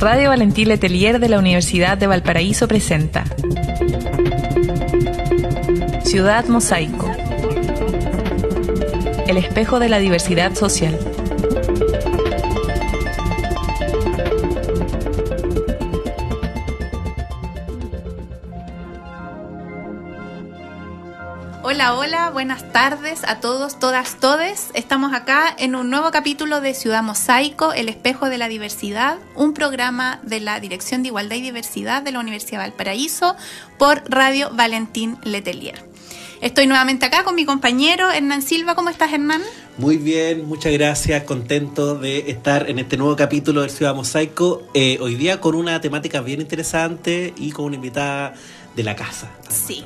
Radio Valentín Letelier de la Universidad de Valparaíso presenta Ciudad Mosaico, el espejo de la diversidad social. Hola, buenas tardes a todos, todas, todes. Estamos acá en un nuevo capítulo de Ciudad Mosaico, El espejo de la diversidad, un programa de la Dirección de Igualdad y Diversidad de la Universidad de Valparaíso por Radio Valentín Letelier. Estoy nuevamente acá con mi compañero Hernán Silva. ¿Cómo estás, Hernán? Muy bien, muchas gracias. Contento de estar en este nuevo capítulo de Ciudad Mosaico. Eh, hoy día con una temática bien interesante y con una invitada de la casa. Sí.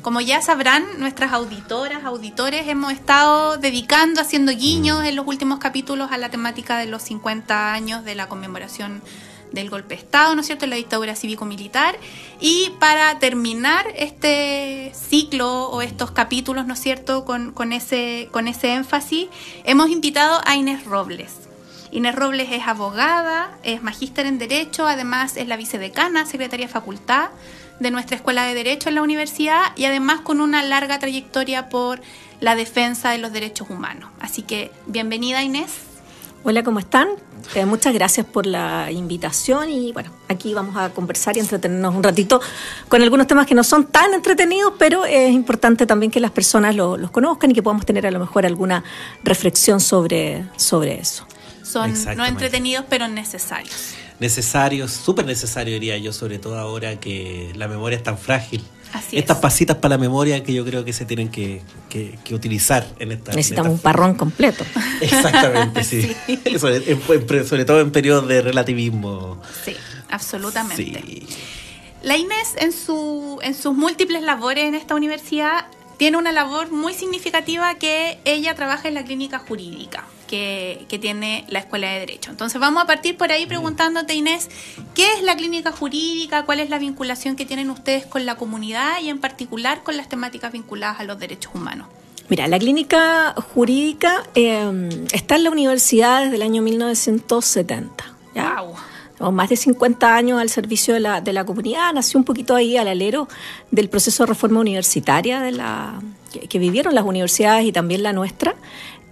Como ya sabrán, nuestras auditoras, auditores, hemos estado dedicando, haciendo guiños mm. en los últimos capítulos a la temática de los 50 años de la conmemoración del golpe de Estado, ¿no es cierto?, la dictadura cívico-militar. Y para terminar este ciclo o estos capítulos, ¿no es cierto?, con, con, ese, con ese énfasis, hemos invitado a Inés Robles. Inés Robles es abogada, es magíster en Derecho, además es la vicedecana, secretaria de facultad de nuestra Escuela de Derecho en la universidad y además con una larga trayectoria por la defensa de los derechos humanos. Así que bienvenida Inés. Hola, ¿cómo están? Eh, muchas gracias por la invitación y bueno, aquí vamos a conversar y entretenernos un ratito con algunos temas que no son tan entretenidos, pero es importante también que las personas los conozcan y que podamos tener a lo mejor alguna reflexión sobre, sobre eso. Son no entretenidos, pero necesarios necesarios, súper necesario diría yo, sobre todo ahora que la memoria es tan frágil. Estas pasitas para la memoria que yo creo que se tienen que, utilizar en esta. Necesitamos un parrón completo. Exactamente, sí. sobre, todo en periodos de relativismo. Sí, absolutamente. La Inés, en, su, en sus múltiples labores en esta universidad, tiene una labor muy significativa que ella trabaja en la clínica jurídica que, tiene la Escuela de Derecho. Entonces vamos a partir por ahí preguntándote, Inés, ¿qué es la clínica jurídica? ¿Cuál es la vinculación que tienen ustedes con la comunidad y en particular con las temáticas vinculadas a los derechos humanos? Mira, la clínica jurídica eh, está en la universidad desde el año 1970. ¿ya? Wow. más de 50 años al servicio de la, de la comunidad, nació un poquito ahí al alero del proceso de reforma universitaria de la, que, vivieron las universidades y también la nuestra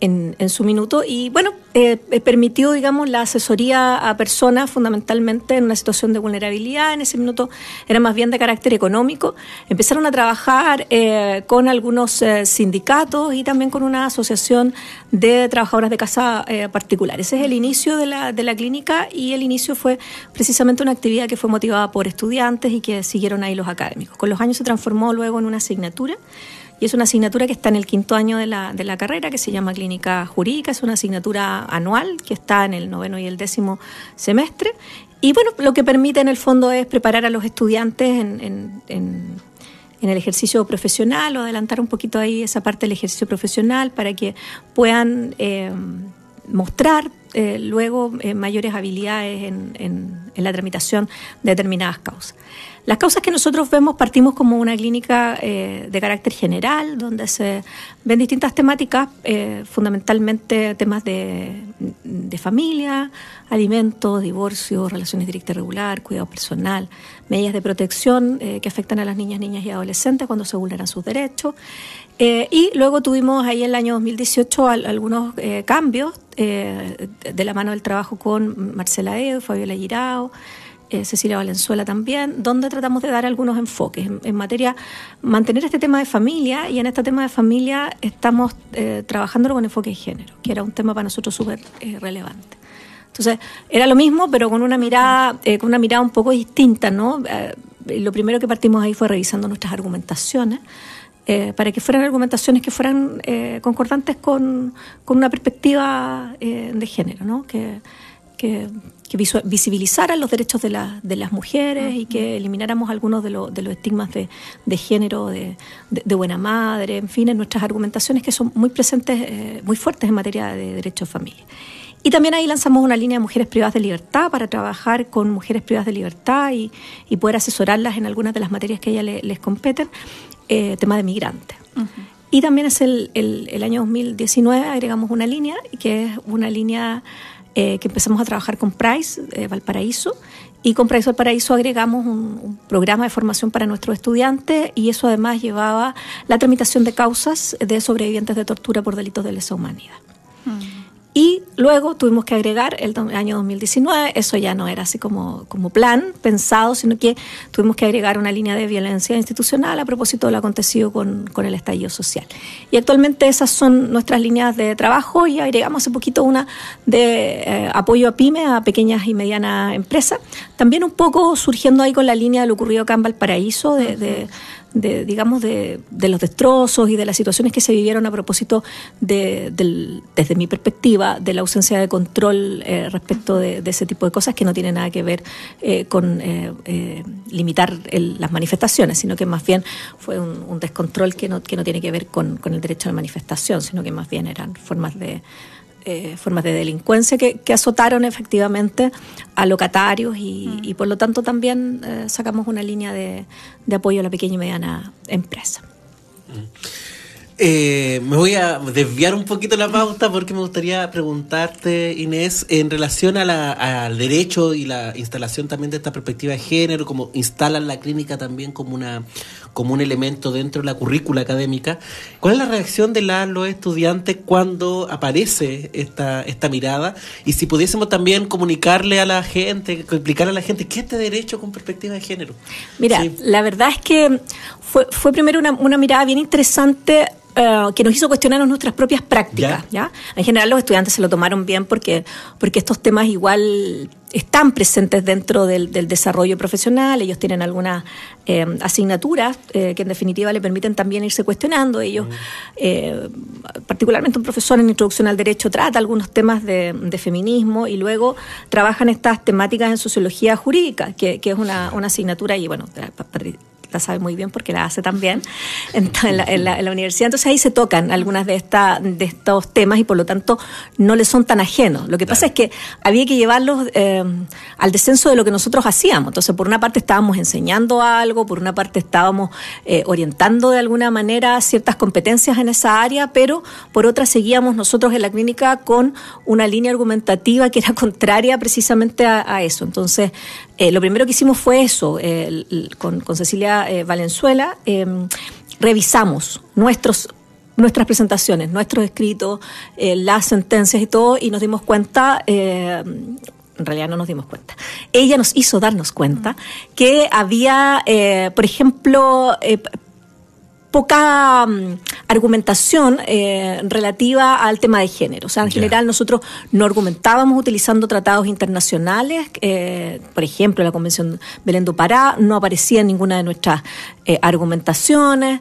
en, en su minuto y bueno, eh, eh, permitió, digamos, la asesoría a personas fundamentalmente en una situación de vulnerabilidad. En ese minuto era más bien de carácter económico. Empezaron a trabajar eh, con algunos sindicatos y también con una asociación de trabajadoras de casa particular. Ese es el inicio de la, de la clínica y el inicio fue precisamente una actividad que fue motivada por estudiantes y que siguieron ahí los académicos. Con los años se transformó luego en una asignatura y es una asignatura que está en el quinto año de la, de la carrera, que se llama Clínica Jurídica, es una asignatura anual que está en el noveno y el décimo semestre. Y bueno, lo que permite en el fondo es preparar a los estudiantes en, en, en, el ejercicio profesional o adelantar un poquito ahí esa parte del ejercicio profesional para que puedan eh, mostrar eh, luego eh, mayores habilidades en, en, la tramitación de determinadas causas. Las causas que nosotros vemos partimos como una clínica eh, de carácter general, donde se ven distintas temáticas, eh, fundamentalmente temas de, familia, alimentos, divorcio, relaciones directas y regular, cuidado personal, medidas de protección eh, que afectan a las niñas, niñas y adolescentes cuando se vulneran sus derechos. y luego tuvimos ahí en el año 2018 algunos cambios de la mano del trabajo con Marcela Edo, Fabiola Girao, eh, Cecilia Valenzuela también, donde tratamos de dar algunos enfoques en, materia, mantener este tema de familia y en este tema de familia estamos eh, trabajándolo con enfoque de género, que era un tema para nosotros súper eh, relevante. Entonces, era lo mismo, pero con una mirada, eh, con una mirada un poco distinta, ¿no? lo primero que partimos ahí fue revisando nuestras argumentaciones. para que fueran argumentaciones que fueran concordantes con, con, una perspectiva de género, ¿no? que, visibilizaran los derechos de, de las mujeres y que elimináramos algunos de, de los estigmas de, género, de, buena madre, en fin, en nuestras argumentaciones que son muy presentes, eh, muy fuertes en materia de derechos de familia. Y también ahí lanzamos una línea de mujeres privadas de libertad para trabajar con mujeres privadas de libertad y, poder asesorarlas en algunas de las materias que a ellas les competen, eh, tema de migrantes. Y también es el, el, el, año 2019 agregamos una línea, que es una línea que empezamos a trabajar con Price Valparaíso y con Price Valparaíso agregamos un, programa de formación para nuestros estudiantes y eso además llevaba la tramitación de causas de sobrevivientes de tortura por delitos de lesa humanidad. Mm. Y luego tuvimos que agregar el, año 2019, eso ya no era así como, como plan pensado, sino que tuvimos que agregar una línea de violencia institucional a propósito de lo acontecido con, con el estallido social. Y actualmente esas son nuestras líneas de trabajo y agregamos hace poquito una de eh, apoyo a pyme, a pequeñas y medianas empresas, también un poco surgiendo ahí con la línea de lo ocurrido acá en Valparaíso, de, de de, digamos, de, de, los destrozos y de las situaciones que se vivieron a propósito de, del, desde mi perspectiva, de la ausencia de control eh, respecto de, ese tipo de cosas que no tiene nada que ver eh, con eh, limitar las manifestaciones, sino que más bien fue un, descontrol que no, que no tiene que ver con, con el derecho a la manifestación, sino que más bien eran formas de eh, formas de delincuencia que, azotaron efectivamente a locatarios y, mm. por lo tanto también eh, sacamos una línea de, apoyo a la pequeña y mediana empresa. Mm. Eh, me voy a desviar un poquito la pauta porque me gustaría preguntarte, Inés, en relación al derecho y la instalación también de esta perspectiva de género, como instalan la clínica también como una como un elemento dentro de la currícula académica. ¿Cuál es la reacción de los estudiantes cuando aparece esta, esta mirada? Y si pudiésemos también comunicarle a la gente, explicarle a la gente qué es este derecho con perspectiva de género. Mira, la verdad es que fue, fue primero una, una mirada bien interesante eh, que nos hizo cuestionarnos nuestras propias prácticas. ¿Ya? En general los estudiantes se lo tomaron bien porque, porque estos temas igual están presentes dentro del, desarrollo profesional, ellos tienen algunas eh, asignaturas eh, que en definitiva le permiten también irse cuestionando. Ellos, mm. particularmente un profesor en Introducción al Derecho, trata algunos temas de, feminismo y luego trabajan estas temáticas en sociología jurídica, que, que es una, una asignatura y bueno, la sabe muy bien porque la hace también en, la, en, la, universidad. Entonces ahí se tocan algunas de, esta, de estos temas y por lo tanto no les son tan ajenos. Lo que pasa es que había que llevarlos eh, al descenso de lo que nosotros hacíamos. Entonces por una parte estábamos enseñando algo, por una parte estábamos eh, orientando de alguna manera ciertas competencias en esa área, pero por otra seguíamos nosotros en la clínica con una línea argumentativa que era contraria precisamente a, eso. Entonces eh, lo primero que hicimos fue eso, con, con Cecilia eh, Valenzuela, em, revisamos nuestros nuestras presentaciones, nuestros escritos, eh, las sentencias y todo, y nos dimos cuenta, eh, en realidad no nos dimos cuenta, ella nos hizo darnos cuenta que había, por ejemplo, poca mm, argumentación eh, relativa al tema de género. O sea, en general nosotros no argumentábamos utilizando tratados internacionales, eh, por ejemplo, la Convención Belén do Pará no aparecía en ninguna de nuestras eh, argumentaciones,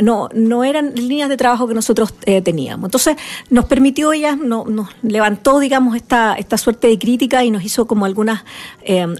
no, no eran líneas de trabajo que nosotros teníamos. Entonces, nos permitió ella, nos levantó, digamos, esta, esta suerte de crítica y nos hizo como algunas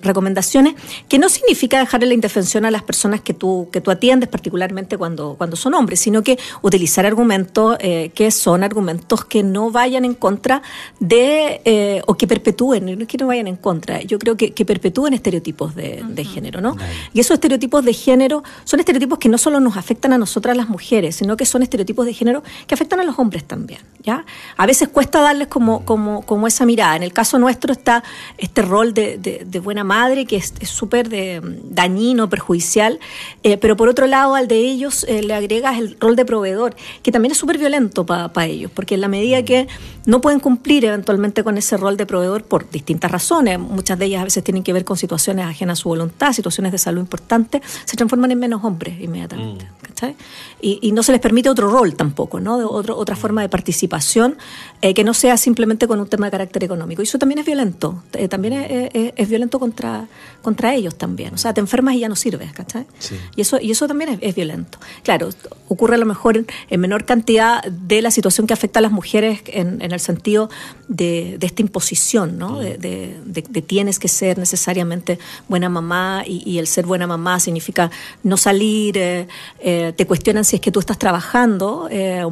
recomendaciones, que no significa dejarle la indefensión a las personas que tú, que tú atiendes, particularmente cuando, cuando son hombres, sino que utilizar argumentos eh, que son argumentos que no vayan en contra de, eh, o que perpetúen, no es que no vayan en contra, yo creo que, que perpetúen estereotipos de, género, ¿no? Y esos estereotipos de género son estereotipos que no solo nos afectan a nosotras las mujeres, sino que son estereotipos de género que afectan a los hombres también, ¿ya? A veces cuesta darles como, como, como esa mirada. En el caso nuestro está este rol de, buena madre que es súper dañino, perjudicial, eh, pero por otro lado al de ellos eh, le agregas el rol de proveedor, que también es súper violento para ellos, porque en la medida que no pueden cumplir eventualmente con ese rol de proveedor por distintas razones, muchas de ellas a veces tienen que ver con situaciones ajenas a su voluntad, situaciones de salud importantes, se transforman en menos hombres inmediatamente. Mm. Y, no se les permite otro rol tampoco, ¿no? De otro, otra forma de participación eh, que no sea simplemente con un tema de carácter económico. Y eso también es violento, eh, también es, violento contra, contra ellos también. O sea, te enfermas y ya no sirves, ¿cachai? Y, eso, y eso también es violento. Claro, ocurre a lo mejor en menor cantidad de la situación que afecta a las mujeres en, el sentido de, esta imposición, ¿no? De, tienes que ser necesariamente buena mamá y, el ser buena mamá significa no salir, eh, eh, te cuestionan si es que tú estás trabajando. Eh,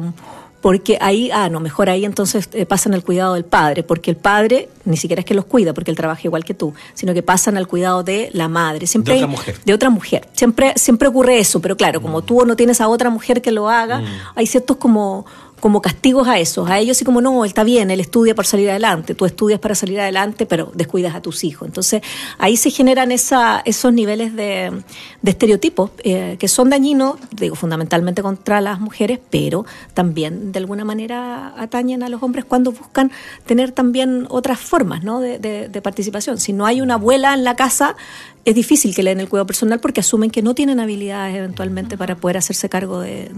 porque ahí, ah, no, mejor ahí entonces eh, pasan al cuidado del padre, porque el padre ni siquiera es que los cuida, porque él trabaja igual que tú, sino que pasan al cuidado de la madre. Siempre de otra mujer. De otra mujer. Siempre, siempre ocurre eso, pero claro, como mm. tú no tienes a otra mujer que lo haga, mm. hay ciertos como como castigos a esos, a ellos y como no, él está bien, él estudia para salir adelante, tú estudias para salir adelante, pero descuidas a tus hijos. Entonces ahí se generan esa, esos niveles de, estereotipos eh, que son dañinos, digo, fundamentalmente contra las mujeres, pero también de alguna manera atañen a los hombres cuando buscan tener también otras formas ¿no? de, de participación. Si no hay una abuela en la casa, es difícil que le den el cuidado personal porque asumen que no tienen habilidades eventualmente para poder hacerse cargo de,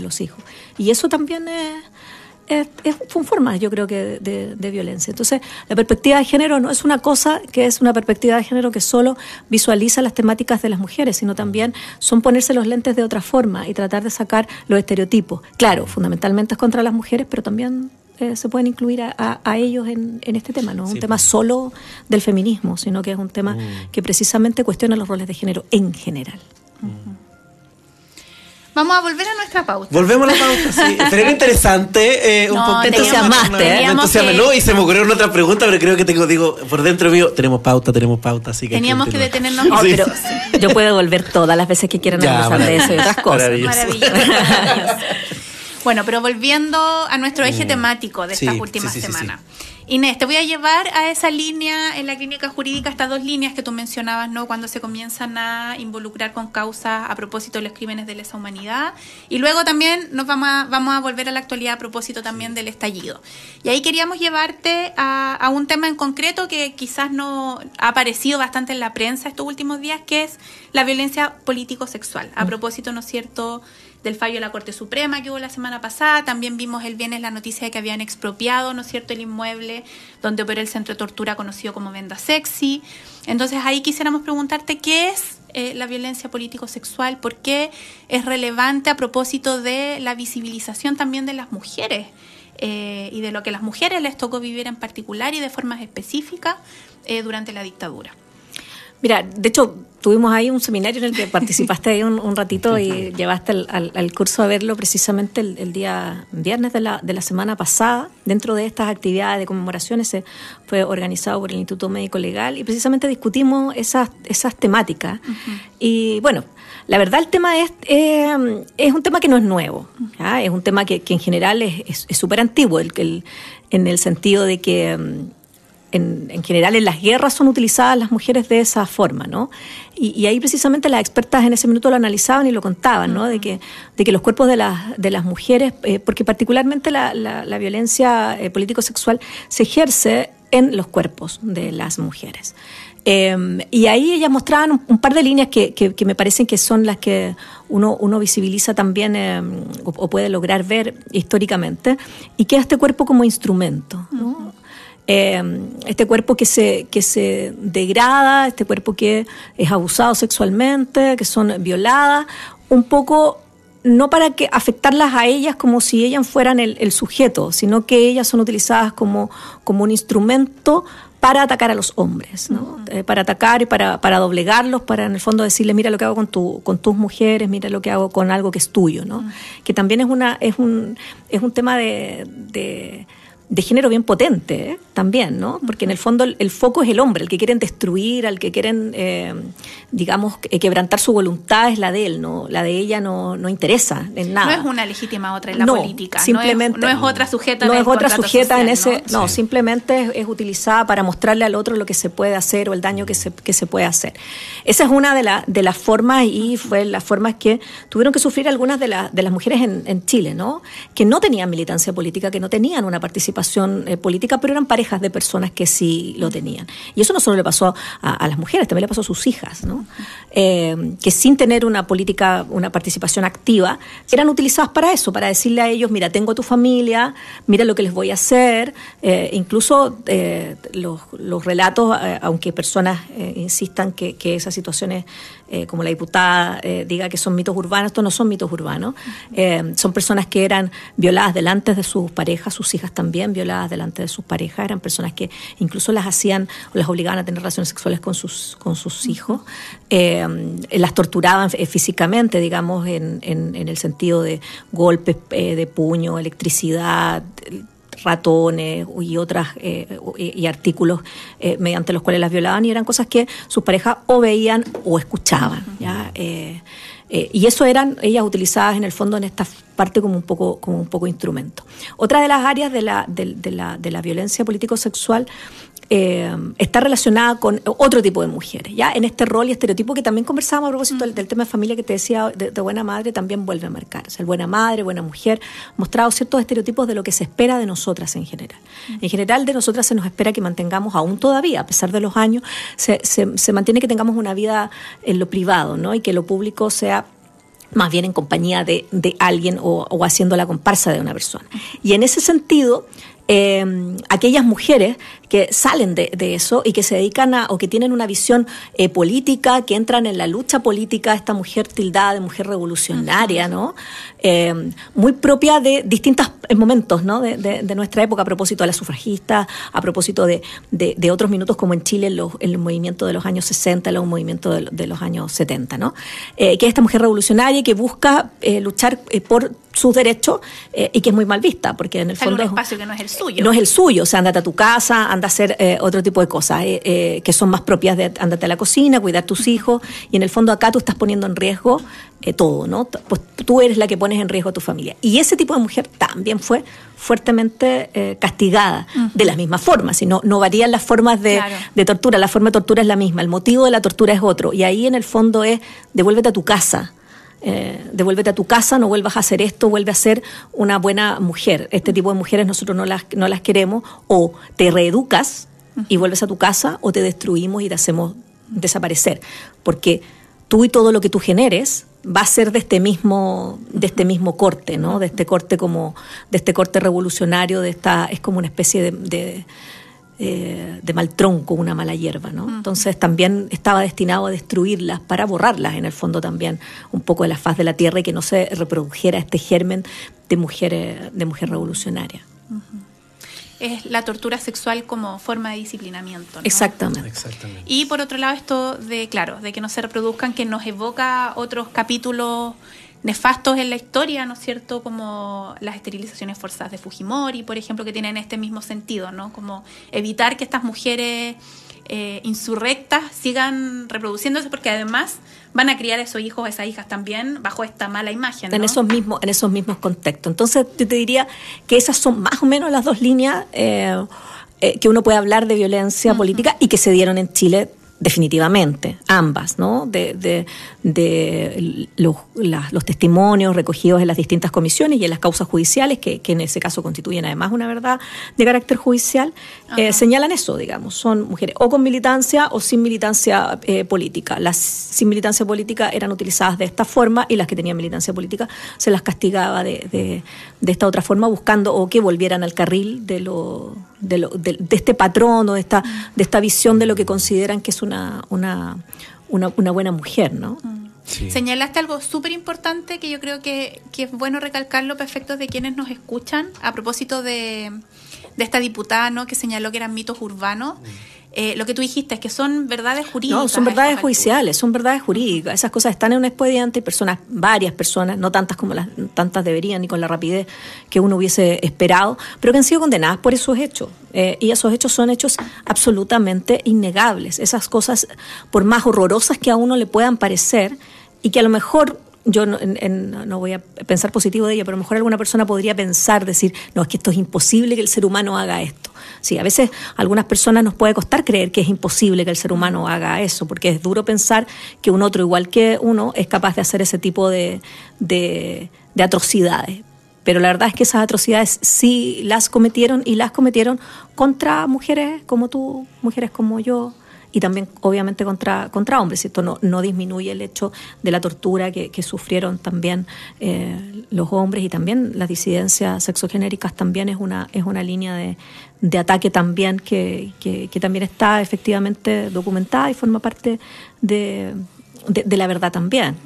los hijos. Y eso también es, es, una forma, yo creo que, de, violencia. Entonces, la perspectiva de género no es una cosa que es una perspectiva de género que solo visualiza las temáticas de las mujeres, sino también son ponerse los lentes de otra forma y tratar de sacar los estereotipos. Claro, fundamentalmente es contra las mujeres, pero también eh, se pueden incluir a, ellos en, este tema. No es un tema solo del feminismo, sino que es un tema mm. que precisamente cuestiona los roles de género en general. Mm. Vamos a volver a nuestra pauta. Volvemos a la pauta, sí. Pero era interesante. Eh, un poco entusiasmaste. ¿eh? y se me ocurrió otra pregunta, pero creo que tengo, digo, por dentro mío, tenemos pauta, tenemos pauta, así que. Teníamos que, detenernos. pero yo puedo volver todas las veces que quieran hablar de eso y otras cosas. Maravilloso. Bueno, pero volviendo a nuestro eje mm. temático de estas últimas semanas. Inés, te voy a llevar a esa línea en la clínica jurídica, estas dos líneas que tú mencionabas, ¿no? Cuando se comienzan a involucrar con causas a propósito de los crímenes de lesa humanidad. Y luego también nos vamos a, vamos a volver a la actualidad a propósito también del estallido. Y ahí queríamos llevarte a, a un tema en concreto que quizás no ha aparecido bastante en la prensa estos últimos días, que es la violencia político-sexual. A mm. propósito, ¿no es cierto?, del fallo de la Corte Suprema que hubo la semana pasada. También vimos el viernes la noticia de que habían expropiado, ¿no cierto?, el inmueble donde opera el centro de tortura conocido como Venda Sexy. Entonces ahí quisiéramos preguntarte qué es eh, la violencia político-sexual, por qué es relevante a propósito de la visibilización también de las mujeres. Eh, y de lo que las mujeres les tocó vivir en particular y de formas específicas eh, durante la dictadura. Mira, de hecho, tuvimos ahí un seminario en el que participaste ahí un, ratito y llevaste al, curso a verlo precisamente el, día viernes de la, de la, semana pasada. Dentro de estas actividades de conmemoraciones se fue organizado por el Instituto Médico Legal y precisamente discutimos esas, esas temáticas. Y bueno, la verdad el tema es, eh, es un tema que no es nuevo, es un tema que, en general es súper antiguo, el, el, en el sentido de que mm, en, general en las guerras son utilizadas las mujeres de esa forma, ¿no? Y, ahí precisamente las expertas en ese minuto lo analizaban y lo contaban, ¿no? De que, de que los cuerpos de las, de las mujeres, eh, porque particularmente la, la, violencia eh, político-sexual se ejerce en los cuerpos de las mujeres. Em, y ahí ellas mostraban un, par de líneas que, que, me parecen que son las que uno, uno visibiliza también em, o, puede lograr ver históricamente, y que es este cuerpo como instrumento. ¿no? Eh, este cuerpo que se, que se degrada, este cuerpo que es abusado sexualmente, que son violadas, un poco no para que afectarlas a ellas como si ellas fueran el, sujeto, sino que ellas son utilizadas como, como un instrumento para atacar a los hombres, eh, para atacar y para, para, doblegarlos, para en el fondo decirle, mira lo que hago con, tu, con tus mujeres, mira lo que hago con algo que es tuyo, ¿no? Que también es, una, es, un, es un tema de de género bien potente ¿eh? también, ¿no? Porque en el fondo el, foco es el hombre, el que quieren destruir, al que quieren, eh, digamos, quebrantar su voluntad es la de él, ¿no? La de ella no, no interesa en nada. No es una legítima otra en la política. Simplemente, no es, otra sujeta no es otra sujeta en ese. No, simplemente es, utilizada para mostrarle al otro lo que se puede hacer o el daño que se, que se puede hacer. Esa es una de, la, de las formas y fue las formas que tuvieron que sufrir algunas de, de las mujeres en, en Chile, ¿no? Que no tenían militancia política, que no tenían una participación eh, política, pero eran parejas de personas que sí lo tenían. Y eso no solo le pasó a, las mujeres, también le pasó a sus hijas, ¿no? Eh, que sin tener una política, una participación activa, eran utilizadas para eso, para decirle a ellos, mira, tengo tu familia, mira lo que les voy a hacer. Eh, incluso los, relatos, aunque personas insistan que, que esas situaciones eh, como la diputada eh, diga que son mitos urbanos, estos no son mitos urbanos, eh, son personas que eran violadas delante de sus parejas, sus hijas también violadas delante de sus parejas, eran personas que incluso las hacían o las obligaban a tener relaciones sexuales con sus, con sus hijos, las torturaban físicamente, digamos, en, en, en, el sentido de golpes de puño, electricidad, ratones y otras eh, y, artículos eh, mediante los cuales las violaban y eran cosas que sus parejas o veían o escuchaban. ¿ya? Eh, y eso eran ellas utilizadas en el fondo en esta parte como un poco, como un poco instrumento. Otra de las áreas de la, de, la, de la violencia político-sexual eh, está relacionada con otro tipo de mujeres, ¿ya? En este rol y estereotipo que también conversábamos a propósito del, tema de familia que te decía de, buena madre, también vuelve a marcar. O sea, el buena madre, buena mujer, mostrado ciertos estereotipos de lo que se espera de nosotras en general. En general, de nosotras se nos espera que mantengamos aún todavía, a pesar de los años, se, se, mantiene que tengamos una vida en lo privado, ¿no? Y que lo público sea más bien en compañía de, de alguien o, haciendo la comparsa de una persona. Y en ese sentido, eh, aquellas mujeres que salen de, eso y que se dedican a, o que tienen una visión eh, política, que entran en la lucha política, esta mujer tildada de mujer revolucionaria, ¿no? Eh, muy propia de distintos momentos, ¿no? De, nuestra época, a propósito de la sufragista, a propósito de, otros minutos como en Chile, en, el movimiento de los años 60, el movimiento de, los años 70, ¿no? que es esta mujer revolucionaria que busca luchar por sus derechos y que es muy mal vista, porque en el fondo... un espacio que no es el suyo. No es el suyo, o sea, andate a tu casa, anda a hacer eh, otro tipo de cosas eh, eh, que son más propias de andate a la cocina, cuidar tus hijos, y en el fondo acá tú estás poniendo en riesgo todo, ¿no? Pues tú eres la que pones en riesgo a tu familia. Y ese tipo de mujer también fue fuertemente castigada, de la misma forma, si no, no varían las formas de, de tortura, la forma de tortura es la misma, el motivo de la tortura es otro, y ahí en el fondo es devuélvete a tu casa, eh, devuélvete a tu casa, no vuelvas a hacer esto, vuelve a ser una buena mujer. Este tipo de mujeres nosotros no las, no las queremos, o te reeducas y vuelves a tu casa, o te destruimos y te hacemos desaparecer. Porque tú y todo lo que tú generes va a ser de este mismo de este mismo corte no de este corte como de este corte revolucionario de esta es como una especie de eh, de mal tronco, una mala hierba, ¿no? Entonces también estaba destinado a destruirlas para borrarlas, en el fondo también, un poco de la faz de la tierra y que no se reprodujera este germen de mujer, de mujer revolucionaria. Es la tortura sexual como forma de disciplinamiento. Exactamente. Exactamente. Y por otro lado, esto de, claro, de que no se reproduzcan, que nos evoca otros capítulos nefastos en la historia, ¿no es cierto? Como las esterilizaciones forzadas de Fujimori, por ejemplo, que tienen este mismo sentido, ¿no? Como evitar que estas mujeres eh, insurrectas sigan reproduciéndose porque además van a criar a esos hijos, a esas hijas también bajo esta mala imagen. En esos mismos, en esos mismos contextos. Entonces, yo te diría que esas son más o menos las dos líneas eh, eh, que uno puede hablar de violencia política y que se dieron en Chile definitivamente, ambas, ¿no? De, de, de los, los, testimonios recogidos en las distintas comisiones y en las causas judiciales, que, que en ese caso constituyen además una verdad de carácter judicial, eh, señalan eso, digamos, son mujeres o con militancia o sin militancia eh, política. Las sin militancia política eran utilizadas de esta forma y las que tenían militancia política se las castigaba de, de, de esta otra forma, buscando o que volvieran al carril de lo de, lo, de, este patrón o de esta, de esta visión de lo que consideran que es una, una, una, buena mujer, ¿no? Señalaste algo súper importante que yo creo que, que, es bueno recalcarlo para efectos de quienes nos escuchan a propósito de, de esta diputada ¿no? que señaló que eran mitos urbanos. Eh, lo que tú dijiste es que son verdades jurídicas. No, son verdades judiciales, son verdades jurídicas. Esas cosas están en un expediente y personas, varias personas, no tantas como las tantas deberían ni con la rapidez que uno hubiese esperado, pero que han sido condenadas por esos hechos. Eh, y esos hechos son hechos absolutamente innegables. Esas cosas, por más horrorosas que a uno le puedan parecer y que a lo mejor yo no, no, voy a pensar positivo de ella, pero a lo mejor alguna persona podría pensar, decir, no, es que esto es imposible que el ser humano haga esto. Sí, a veces a algunas personas nos puede costar creer que es imposible que el ser humano haga eso, porque es duro pensar que un otro igual que uno es capaz de hacer ese tipo de, de, de atrocidades. Pero la verdad es que esas atrocidades sí las cometieron y las cometieron contra mujeres como tú, mujeres como yo, y también obviamente contra, contra hombres. Esto no, no disminuye el hecho de la tortura que, sufrieron también eh, los hombres y también las disidencias sexogenéricas también es una, es una línea de, de ataque también que, que, que también está efectivamente documentada y forma parte de, de, la verdad también.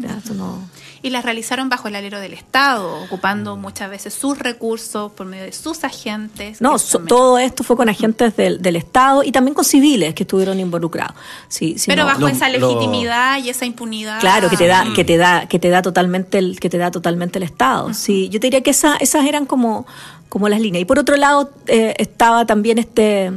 Y las realizaron bajo el alero del Estado, ocupando muchas veces sus recursos por medio de sus agentes. No, todo esto fue con agentes del, del, Estado y también con civiles que estuvieron involucrados. Sí, Pero bajo esa legitimidad y esa impunidad. Claro, que te da, que te da, que te da totalmente el, que te da totalmente el Estado. Sí, yo te diría que esa, esas eran como, como las líneas. Y por otro lado eh, estaba también este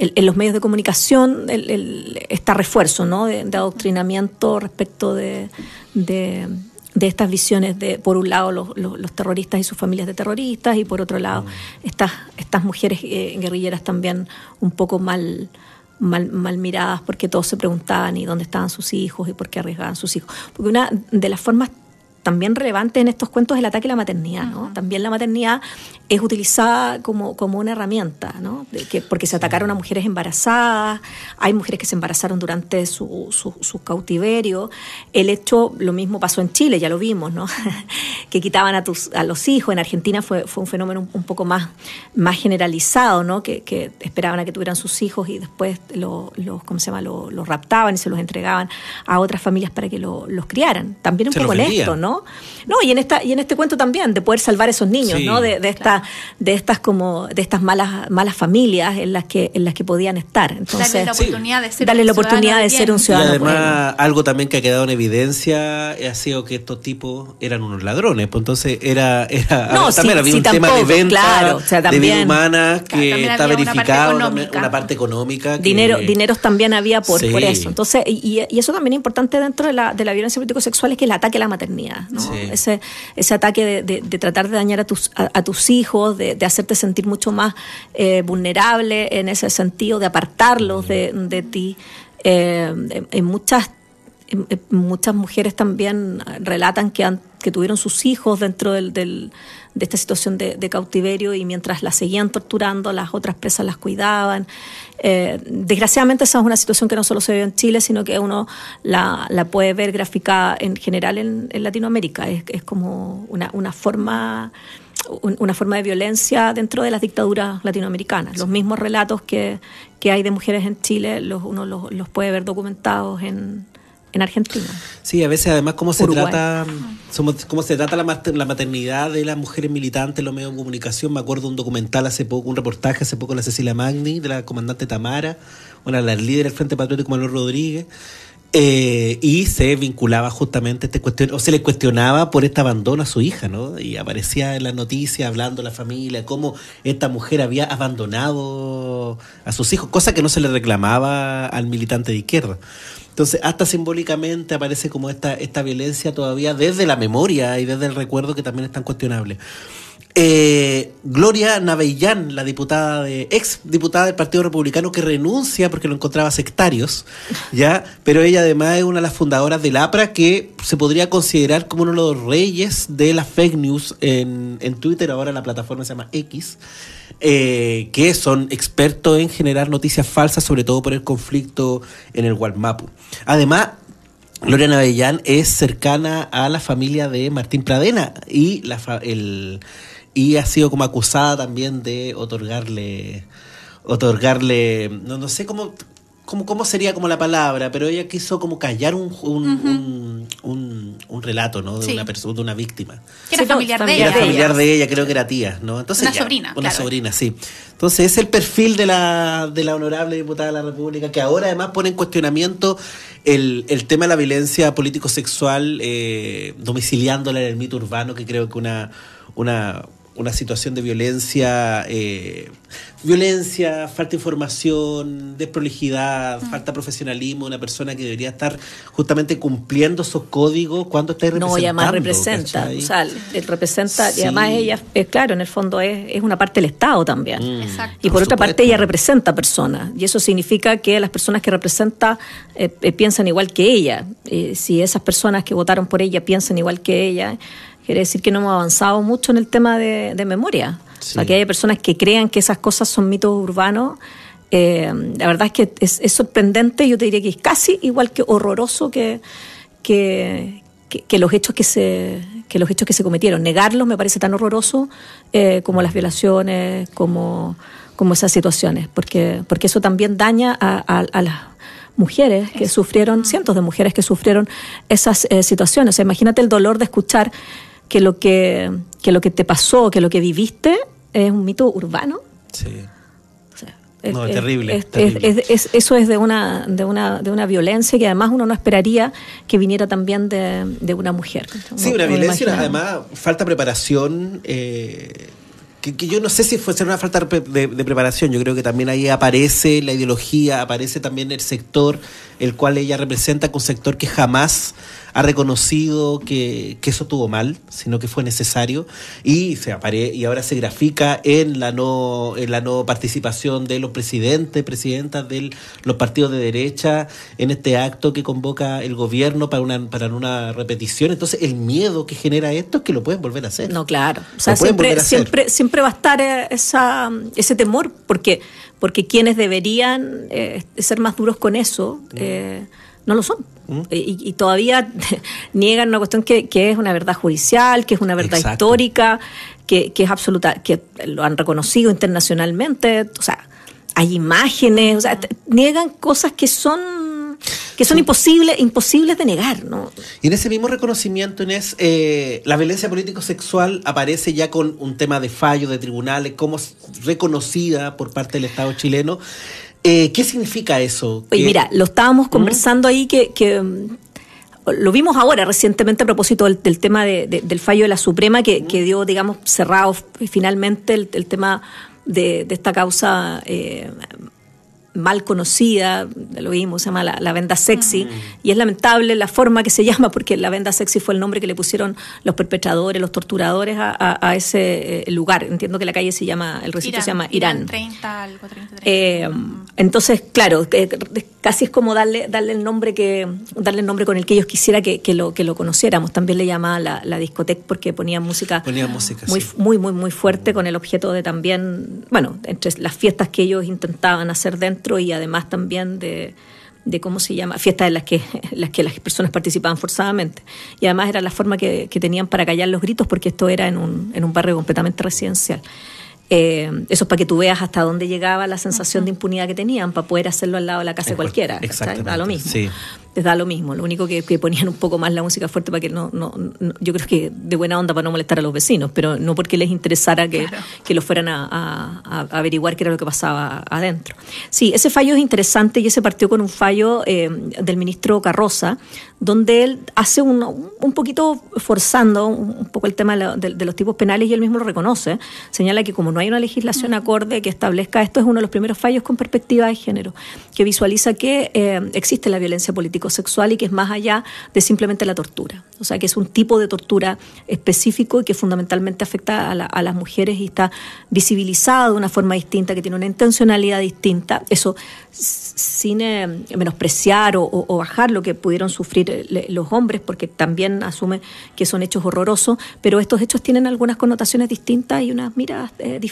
en los medios de comunicación el, este refuerzo ¿no? de, adoctrinamiento respecto de, de, de estas visiones de, por un lado, los, los, terroristas y sus familias de terroristas, y por otro lado, mm. estas, estas mujeres eh, guerrilleras también un poco mal, mal, mal, miradas porque todos se preguntaban y dónde estaban sus hijos y por qué arriesgaban sus hijos. Porque una de las formas también relevante en estos cuentos es el ataque a la maternidad, ¿no? También la maternidad es utilizada como, como una herramienta, ¿no? De que, porque se atacaron a mujeres embarazadas, hay mujeres que se embarazaron durante su, su, cautiverio. El hecho, lo mismo pasó en Chile, ya lo vimos, ¿no? que quitaban a, tus, a los hijos. En Argentina fue, fue un fenómeno un, poco más, más generalizado, ¿no? Que, que, esperaban a que tuvieran sus hijos y después los, ¿cómo se llama? Los lo raptaban y se los entregaban a otras familias para que los criaran. También un poco esto, ¿no? ¿No? y en esta y en este cuento también de poder salvar a esos niños, ¿no? De, de de estas como de estas malas malas familias en las que en las que podían estar. Entonces, darle la oportunidad de ser darle un la oportunidad de ser un ciudadano. Y además algo también que ha quedado en evidencia ha sido que estos tipos eran unos ladrones, pues entonces era era no, también había un tema de venta de vida humana que está verificado, una parte económica, dinero dineros también había por, por eso. Entonces y, y, eso también es importante dentro de la, de la violencia político sexual es que el ataque a la maternidad. Ese, ese ataque de, tratar de dañar a tus, a, tus hijos, de, hacerte sentir mucho más eh, vulnerable en ese sentido, de apartarlos de, ti. Eh, en muchas muchas mujeres también relatan que, han, que tuvieron sus hijos dentro del, del, de esta situación de, cautiverio y mientras las seguían torturando, las otras presas las cuidaban. Eh, desgraciadamente esa es una situación que no solo se ve en Chile, sino que uno la, la puede ver graficada en general en, Latinoamérica. Es, es como una, una forma una forma de violencia dentro de las dictaduras latinoamericanas. Los mismos relatos que, que hay de mujeres en Chile, los, uno los, los puede ver documentados en, en Argentina. Sí, a veces además cómo se trata cómo se trata la, maternidad de las mujeres militantes en los medios de comunicación. Me acuerdo un documental hace poco, un reportaje hace poco de la Cecilia Magni, de la comandante Tamara, una de las líderes del Frente Patriótico Manuel Rodríguez. Eh, y se vinculaba justamente este cuestión, o se le cuestionaba por este abandono a su hija, ¿no? Y aparecía en las noticias hablando a la familia, cómo esta mujer había abandonado a sus hijos, cosa que no se le reclamaba al militante de izquierda. Entonces, hasta simbólicamente aparece como esta, esta violencia todavía desde la memoria y desde el recuerdo que también es tan cuestionable. Eh, Gloria Navellán, la diputada de, ex diputada del Partido Republicano que renuncia porque lo encontraba sectarios, ya, pero ella además es una de las fundadoras del APRA que se podría considerar como uno de los reyes de las fake news en, en Twitter, ahora la plataforma se llama X. Eh, que son expertos en generar noticias falsas, sobre todo por el conflicto en el Gualmapu. Además, Gloria Avellán es cercana a la familia de Martín Pradena y, la el, y ha sido como acusada también de otorgarle otorgarle no, no sé cómo ¿Cómo, sería como la palabra? Pero ella quiso como callar un, un, un, relato, ¿no? De una persona, de una víctima. Que era familiar de ella. Era familiar de ella, creo que era tía, ¿no? Entonces, una sobrina. Una sobrina, sí. Entonces es el perfil de la, de la honorable diputada de la República, que ahora además pone en cuestionamiento el, el tema de la violencia político-sexual, eh, domiciliándola en el mito urbano, que creo que una, una una situación de violencia, eh, violencia, falta de información, desprolijidad, mm. falta de profesionalismo, una persona que debería estar justamente cumpliendo esos códigos cuando está representando. No, y además representa, o sea, representa, y además ella, es claro, en el fondo es, es una parte del Estado también. Mm. Y por, otra parte ella representa personas, y eso significa que las personas que representa eh, eh, piensan igual que ella. si esas personas que votaron por ella piensan igual que ella, Quiere decir que no hemos avanzado mucho en el tema de, memoria. O sea, que hay personas que crean que esas cosas son mitos urbanos. Eh, la verdad es que es, sorprendente, yo te diría que es casi igual que horroroso que, que, los hechos que se que los hechos que se cometieron. Negarlos me parece tan horroroso eh, como las violaciones, como, como esas situaciones, porque, porque eso también daña a, las mujeres que sufrieron, cientos de mujeres que sufrieron esas eh, situaciones. imagínate el dolor de escuchar que lo que, lo que te pasó, que lo que viviste es un mito urbano. Sí. no, es, terrible, eso es de una, de, una, de una violencia que además uno no esperaría que viniera también de, una mujer. Sí, una violencia, además falta preparación. Eh, que, yo no sé si fue ser una falta de, preparación, yo creo que también ahí aparece la ideología, aparece también el sector el cual ella representa, un sector que jamás ha reconocido que, eso tuvo mal, sino que fue necesario y se apare y ahora se grafica en la no en la no participación de los presidentes, presidentas de los partidos de derecha en este acto que convoca el gobierno para una para una repetición. Entonces, el miedo que genera esto es que lo pueden volver a hacer. No, claro. O sea, siempre siempre siempre va a estar eh, esa ese temor porque porque quienes deberían eh, ser más duros con eso mm. eh, no lo son. ¿Mm? Y, todavía niegan una cuestión que, es una verdad judicial, que es una verdad histórica, que, es absoluta, que lo han reconocido internacionalmente, o sea, hay imágenes, o sea, niegan cosas que son que son imposibles, imposibles de negar, ¿no? Y en ese mismo reconocimiento, Inés, eh, la violencia político-sexual aparece ya con un tema de fallo de tribunales, como reconocida por parte del Estado chileno. Eh, ¿Qué significa eso? Oye, mira, lo estábamos ¿Mm? conversando ahí que, mm, lo vimos ahora recientemente a propósito del, tema del fallo de la Suprema que, ¿Mm? dio, digamos, cerrado finalmente el, tema de, esta causa eh, mal conocida, lo vimos, se llama la, venda sexy, mm. y es lamentable la forma que se llama, porque la venda sexy fue el nombre que le pusieron los perpetradores, los torturadores a, ese eh, lugar. Entiendo que la calle se llama, el recinto se llama Irán. 30, algo, 33. Eh, entonces, claro, eh, casi es como darle, darle el nombre que, darle el nombre con el que ellos quisiera que, lo, que lo conociéramos. También le llamaba la, la discoteca porque ponía música, ponía música muy, muy, muy, muy fuerte con el objeto de también, bueno, entre las fiestas que ellos intentaban hacer dentro y además también de, de cómo se llama, fiestas en las que, las que las personas participaban forzadamente. Y además era la forma que, que tenían para callar los gritos porque esto era en un, en un barrio completamente residencial. Eh, eso es para que tú veas hasta dónde llegaba la sensación de impunidad que tenían para poder hacerlo al lado de la casa de cualquiera. Exactamente. Da lo mismo. Les da lo mismo. Lo único que, ponían un poco más la música fuerte para que no, no, Yo creo que de buena onda para no molestar a los vecinos, pero no porque les interesara que, que lo fueran a, averiguar qué era lo que pasaba adentro. Sí, ese fallo es interesante y ese partió con un fallo eh, del ministro Carroza, donde él hace un, un poquito forzando un poco el tema de, los tipos penales y él mismo lo reconoce. Señala que como no hay una legislación acorde que establezca esto, es uno de los primeros fallos con perspectiva de género, que visualiza que eh, existe la violencia político-sexual y que es más allá de simplemente la tortura. O sea, que es un tipo de tortura específico y que fundamentalmente afecta a, las mujeres y está visibilizado de una forma distinta, que tiene una intencionalidad distinta. Eso sin eh, menospreciar o, bajar lo que pudieron sufrir eh, los hombres, porque también asume que son hechos horrorosos, pero estos hechos tienen algunas connotaciones distintas y unas miradas eh, diferentes.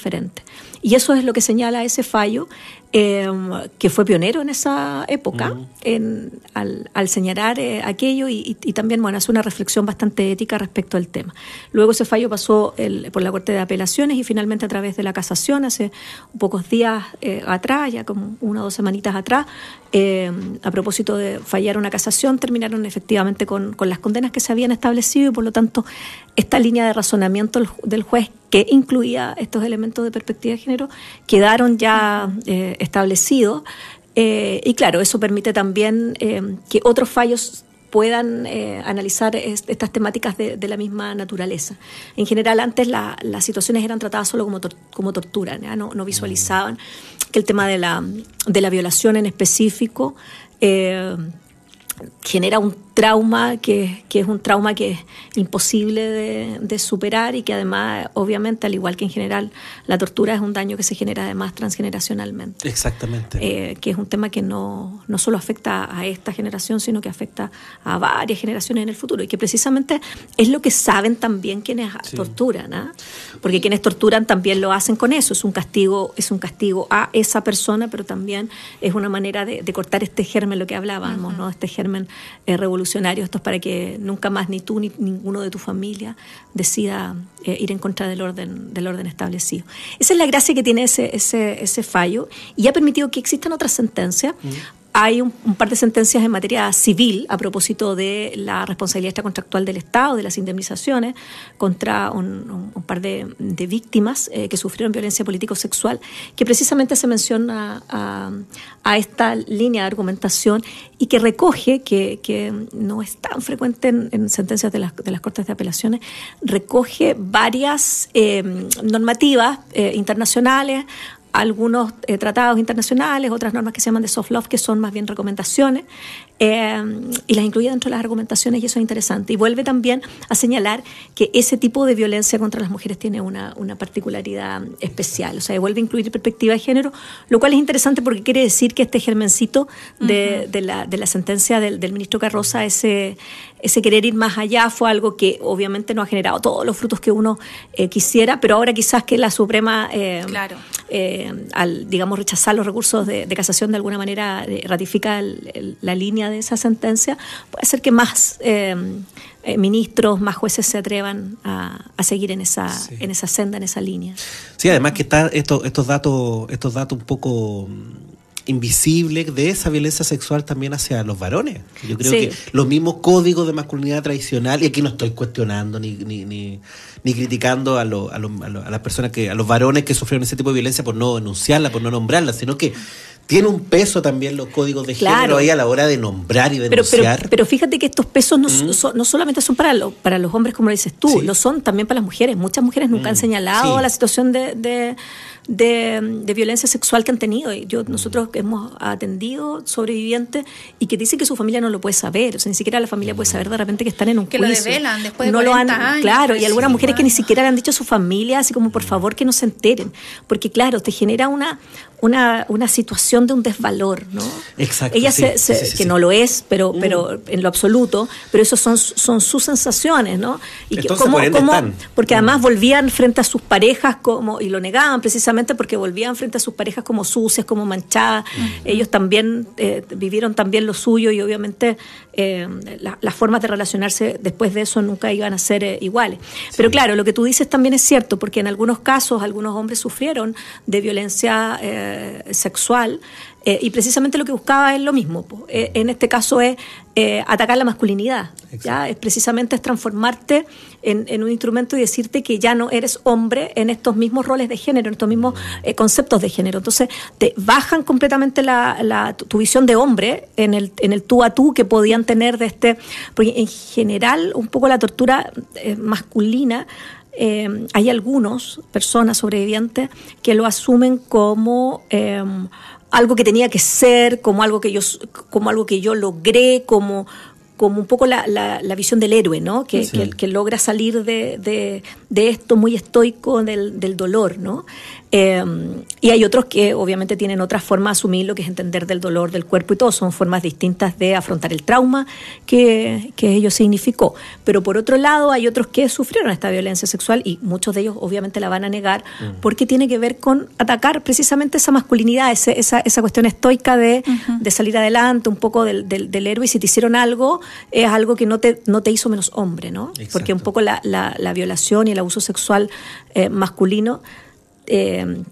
Y eso es lo que señala ese fallo, em, que fue pionero en esa época, en, al, señalar aquello y, también bueno, hace una reflexión bastante ética respecto al tema. Luego ese fallo pasó por la Corte de Apelaciones y finalmente a través de la casación, hace pocos días atrás, ya como una o dos semanas atrás, eh, a propósito de fallar una casación, terminaron efectivamente con, las condenas que se habían establecido y por lo tanto esta línea de razonamiento del juez que incluía estos elementos de perspectiva de género quedaron ya eh, establecidos. Eh, y claro, eso permite también que otros fallos puedan eh, analizar estas temáticas de, la misma naturaleza. En general, antes las situaciones eran tratadas solo como, como tortura, No, no, visualizaban que el tema de la, de la violación en específico eh, genera un trauma que, que, es un trauma que es imposible de, superar y que además, obviamente, al igual que en general, la tortura es un daño que se genera además transgeneracionalmente. Exactamente. Eh, que es un tema que no, no solo afecta a esta generación, sino que afecta a varias generaciones en el futuro y que precisamente es lo que saben también quienes torturan, ¿ah? porque quienes torturan también lo hacen con eso, es un castigo, es un castigo a esa persona, pero también es una manera de, cortar este germen, lo que hablábamos, ¿no? Este germen eh, revolucionario esto es para que nunca más ni tú ni ninguno de tu familia decida eh, ir en contra del orden, del orden establecido. Esa es la gracia que tiene ese, ese, ese fallo y ha permitido que existan otras sentencias. Hay un, par de sentencias en materia civil a propósito de la responsabilidad contractual del Estado, de las indemnizaciones contra un, par de, víctimas eh, que sufrieron violencia político-sexual, que precisamente se menciona a, esta línea de argumentación y que recoge, que, no es tan frecuente en, sentencias de las, de las, Cortes de Apelaciones, recoge varias eh, normativas eh, internacionales, algunos eh, tratados internacionales, otras normas que se llaman de soft love, que son más bien recomendaciones, eh, y las incluye dentro de las argumentaciones y eso es interesante. Y vuelve también a señalar que ese tipo de violencia contra las mujeres tiene una, particularidad especial, o sea, vuelve a incluir perspectiva de género, lo cual es interesante porque quiere decir que este germencito de, la, de la, sentencia del, del ministro Carroza, ese, ese querer ir más allá fue algo que obviamente no ha generado todos los frutos que uno eh, quisiera, pero ahora quizás que la Suprema, eh, eh, al digamos rechazar los recursos de, casación de alguna manera ratifica la línea de esa sentencia, puede ser que más ministros, más jueces se atrevan a, seguir en esa, en esa senda, en esa línea. Sí, además que está estos, estos datos, estos datos un poco invisible de esa violencia sexual también hacia los varones. Yo creo que los mismos códigos de masculinidad tradicional, y aquí no estoy cuestionando ni, ni, ni, criticando a, lo, a, a, las personas que, a los varones que sufrieron ese tipo de violencia por no denunciarla, por no nombrarla, sino que tiene un peso también los códigos de género ahí a la hora de nombrar y denunciar. Pero, pero, fíjate que estos pesos no, mm. no solamente son para, para los hombres, como dices tú, lo son también para las mujeres. Muchas mujeres nunca han mm. señalado la situación de de, violencia sexual que han tenido. Yo, nosotros hemos atendido sobrevivientes y que dicen que su familia no lo puede saber, o sea, ni siquiera la familia puede saber de repente que están en un que lo develan después de no lo han, años, Claro, y algunas mujeres que ni siquiera le han dicho a su familia, así como por favor que no se enteren, porque claro, te genera una, una, una situación de un desvalor, ¿no? Exacto. Ella se, que no lo es, pero, mm. pero en lo absoluto, pero eso son, son sus sensaciones, ¿no? Y que, como, porque además mm. volvían frente a sus parejas como, y lo negaban precisamente porque volvían frente a sus parejas como sucias, como manchadas. Mm. Ellos también eh, vivieron también lo suyo y obviamente eh, las formas de relacionarse después de eso nunca iban a ser eh, iguales. Pero claro, lo que tú dices también es cierto, porque en algunos casos algunos hombres sufrieron de violencia sexual eh, y precisamente lo que buscaba es lo mismo. Eh, en este caso es eh, atacar la masculinidad. ¿ya? Es precisamente es transformarte en, un instrumento y decirte que ya no eres hombre en estos mismos roles de género, en estos mismos conceptos de género. Entonces te bajan completamente la, tu visión de hombre en el, en el tú a tú que podían tener de este. Porque en general, un poco la tortura masculina eh, hay algunos personas sobrevivientes que lo asumen como eh, algo que tenía que ser, como algo que yo, como algo que yo logré, como, como un poco la, la, visión del héroe, ¿no? Que, que, logra salir de, de, de, esto muy estoico del, del dolor, ¿no? Em, y hay otros que obviamente tienen otra forma de asumir lo que es entender del dolor del cuerpo y todo, son formas distintas de afrontar el trauma que, que ello significó. Pero por otro lado hay otros que sufrieron esta violencia sexual y muchos de ellos obviamente la van a negar mm. porque tiene que ver con atacar precisamente esa masculinidad, esa, esa cuestión estoica de, de, salir adelante, un poco del, del, héroe y si te hicieron algo es algo que no te, no te hizo menos hombre, ¿no? Porque un poco la, la, la, violación y el abuso sexual eh, masculino eh,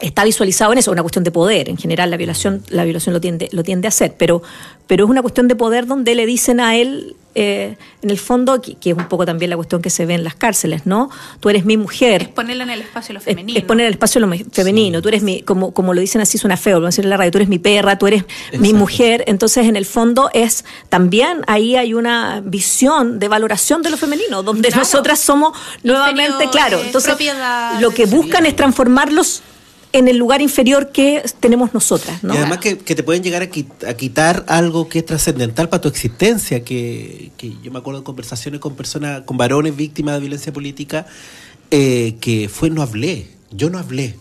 está visualizado en eso, una cuestión de poder. En general, la violación, la violación lo tiende, lo tiende a hacer, pero, pero es una cuestión de poder donde le dicen a él, eh, en el fondo, que, es un poco también la cuestión que se ve en las cárceles, ¿no? Tú eres mi mujer. Es ponerla en el espacio lo femenino. Es, poner el espacio lo femenino. Tú eres mi, como, como lo dicen así, suena feo, lo van a decir en la radio, tú eres mi perra, tú eres mi mujer. Entonces, en el fondo, es también ahí hay una visión de valoración de lo femenino, donde nosotras somos nuevamente, claro. Entonces, lo que buscan es transformarlos en el lugar inferior que tenemos nosotras. ¿no? Y además que, te pueden llegar a, quitar algo que es trascendental para tu existencia, que, yo me acuerdo de conversaciones con personas, con varones víctimas de violencia política, eh, que fue no hablé, yo no hablé.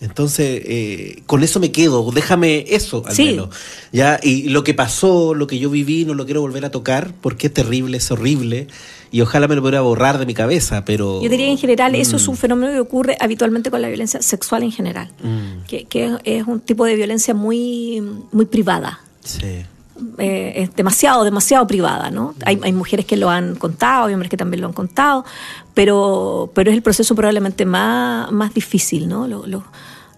Entonces, eh, con eso me quedo, déjame eso al menos. ¿ya? Y lo que pasó, lo que yo viví, no lo quiero volver a tocar porque es terrible, es horrible y ojalá me lo pudiera borrar de mi cabeza, pero... Yo diría en general, eso es un mm. fenómeno que ocurre habitualmente con la violencia sexual en general, mm. que, que, es un tipo de violencia muy, muy privada. Sí. Eh, es demasiado, demasiado privada, ¿no? Hay, hay, mujeres que lo han contado, hay hombres que también lo han contado, pero, pero es el proceso probablemente más, más difícil, ¿no? Lo,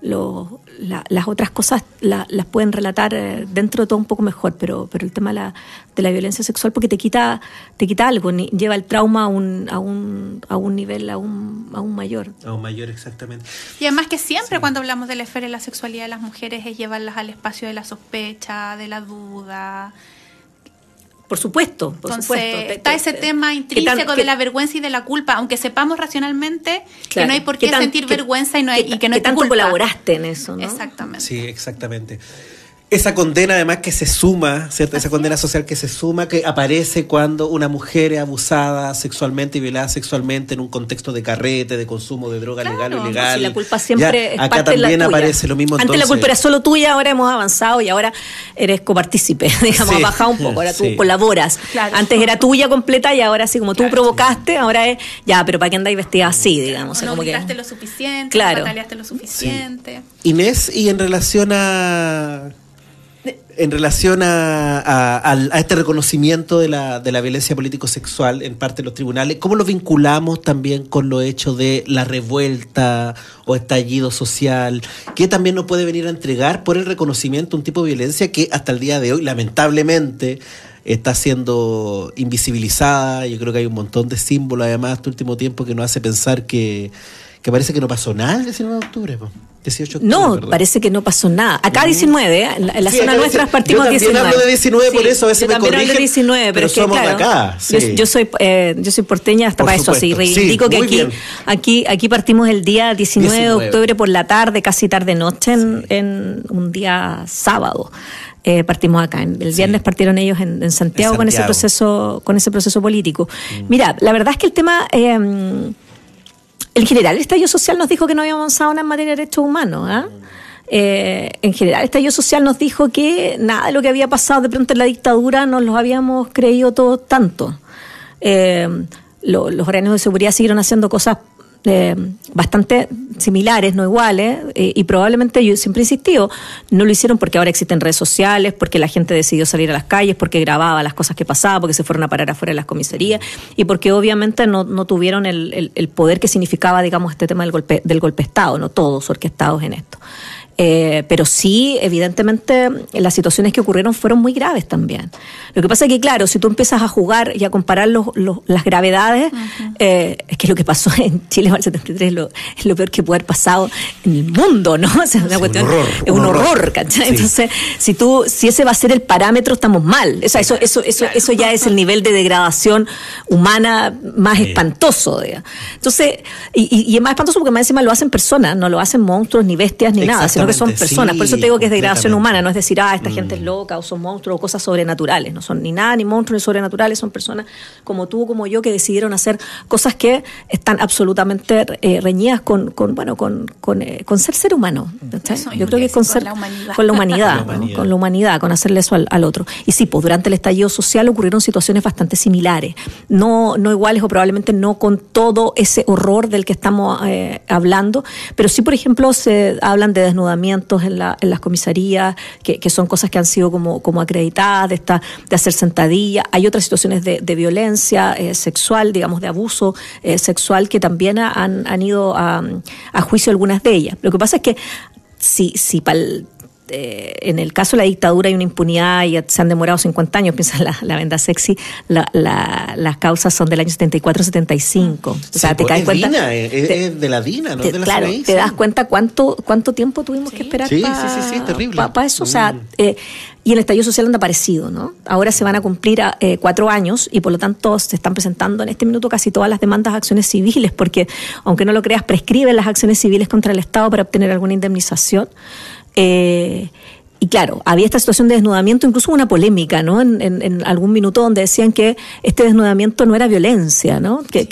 las otras cosas las pueden relatar eh, dentro de todo un poco mejor, pero, pero el tema de la, de la violencia sexual porque te quita, te quita algo, lleva el trauma a un, a un, a un nivel aún, aún mayor. Aún mayor, exactamente. Y además que siempre cuando hablamos de la esfera de la sexualidad de las mujeres es llevarlas al espacio de la sospecha, de la duda, por supuesto, por supuesto. Está ese tema intrínseco de la vergüenza y de la culpa, aunque sepamos racionalmente que no hay por qué sentir vergüenza y, no hay, y que no hay tanto colaboraste en eso, ¿no? Exactamente. Sí, exactamente esa condena además que se suma, ¿cierto? Esa condena social que se suma, que aparece cuando una mujer es abusada sexualmente y violada sexualmente en un contexto de carrete, de consumo de droga legal o ilegal. la culpa siempre es acá también aparece lo mismo. Antes la culpa era solo tuya, ahora hemos avanzado y ahora eres copartícipe, digamos, ha bajado un poco, ahora tú colaboras. Antes era tuya completa y ahora sí, como tú provocaste, ahora es, ya, pero ¿para qué andáis vestida así, digamos? no como que, lo suficiente, claro. no lo suficiente. Inés, y en relación a en relación a, este reconocimiento de la, de la violencia político-sexual en parte de los tribunales, ¿cómo lo vinculamos también con lo hecho de la revuelta o estallido social, que también nos puede venir a entregar por el reconocimiento un tipo de violencia que hasta el día de hoy, lamentablemente, está siendo invisibilizada? Yo creo que hay un montón de símbolos, además, este último tiempo que nos hace pensar que, que parece que no pasó nada el 19 de octubre. 18 no, parece que no pasó nada. Acá 19, ¿eh? en la, zona nuestra partimos yo 19. Yo hablo de 19, por eso a veces me corrigen. de 19, pero, somos de acá. Yo, soy, eh, yo soy porteña hasta para eso, así. Reivindico que aquí, aquí, aquí partimos el día 19, de octubre por la tarde, casi tarde-noche, en, un día sábado. Eh, partimos acá. El viernes partieron ellos en, Santiago, con ese proceso, con ese proceso político. Mm. Mira, la verdad es que el tema eh, el general el estallido social nos dijo que no había avanzado nada en materia de derechos humanos. ¿ah? Eh, en general, el estallido social nos dijo que nada de lo que había pasado de pronto en la dictadura nos lo habíamos creído todos tanto. Eh, los organismos de seguridad siguieron haciendo cosas eh, bastante similares, no iguales, eh, y probablemente yo siempre he insistido, no lo hicieron porque ahora existen redes sociales, porque la gente decidió salir a las calles, porque grababa las cosas que pasaban, porque se fueron a parar afuera de las comisarías, y porque obviamente no, no tuvieron el, el, poder que significaba, digamos, este tema del golpe, del golpe Estado, no todos orquestados en esto. Eh, pero sí, evidentemente, las situaciones que ocurrieron fueron muy graves también. Lo que pasa es que, claro, si tú empiezas a jugar y a comparar los, las gravedades, eh, es que lo que pasó en Chile en el 73 es lo, es lo peor que puede haber pasado en el mundo, ¿no? es una cuestión, un horror, es un, horror, Entonces, si tú, si ese va a ser el parámetro, estamos mal. eso, eso, eso, eso ya es el nivel de degradación humana más espantoso. Entonces, y, y, es más espantoso porque más encima lo hacen personas, no lo hacen monstruos, ni bestias, ni nada, sino que son personas. Por eso te digo que es degradación humana, no es decir, ah, esta gente es mm. loca o son monstruos o cosas sobrenaturales. No son ni nada, ni monstruos ni sobrenaturales, son personas como tú, como yo, que decidieron hacer cosas que están absolutamente eh, reñidas con, con, bueno, con, con, eh, con, ser ser humano. yo creo que es con, ser, la humanidad. Con la humanidad, con la humanidad, con hacerle eso al, otro. Y sí, pues durante el estallido social ocurrieron situaciones bastante similares. No, no iguales o probablemente no con todo ese horror del que estamos eh, hablando, pero sí, por ejemplo, se hablan de desnudamiento en, la, en las comisarías, que, son cosas que han sido como, como acreditadas, de, esta, de hacer sentadilla. Hay otras situaciones de, de violencia eh, sexual, digamos, de abuso eh, sexual, que también han, han ido a, a, juicio algunas de ellas. Lo que pasa es que si, si eh, en el caso de la dictadura hay una impunidad y se han demorado 50 años, piensa la, la venda sexy, las causas son del año 74-75. O sea, te caes cuenta. Dina, es, de la DINA, ¿no? de la claro, te das cuenta cuánto, cuánto tiempo tuvimos que esperar para eso. O sea, mm. eh, y el estallido social anda parecido, ¿no? Ahora se van a cumplir eh, cuatro años y por lo tanto se están presentando en este minuto casi todas las demandas de acciones civiles, porque aunque no lo creas, prescriben las acciones civiles contra el Estado para obtener alguna indemnización. Eh, y claro, había esta situación de desnudamiento, incluso una polémica, ¿no? En, en, algún minuto donde decían que este desnudamiento no era violencia, ¿no? Que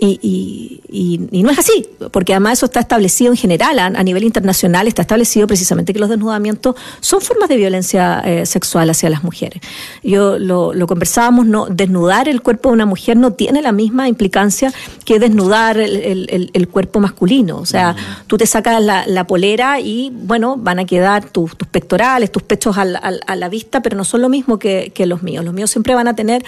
y, y, y, no es así, porque además eso está establecido en general, a, nivel internacional, está establecido precisamente que los desnudamientos son formas de violencia eh, sexual hacia las mujeres. Yo lo, lo, conversábamos, no, desnudar el cuerpo de una mujer no tiene la misma implicancia que desnudar el, el, el cuerpo masculino. O sea, tú te sacas la, la, polera y, bueno, van a quedar tus, tus pectorales, tus pechos a la, a la, vista, pero no son lo mismo que, que, los míos. Los míos siempre van a tener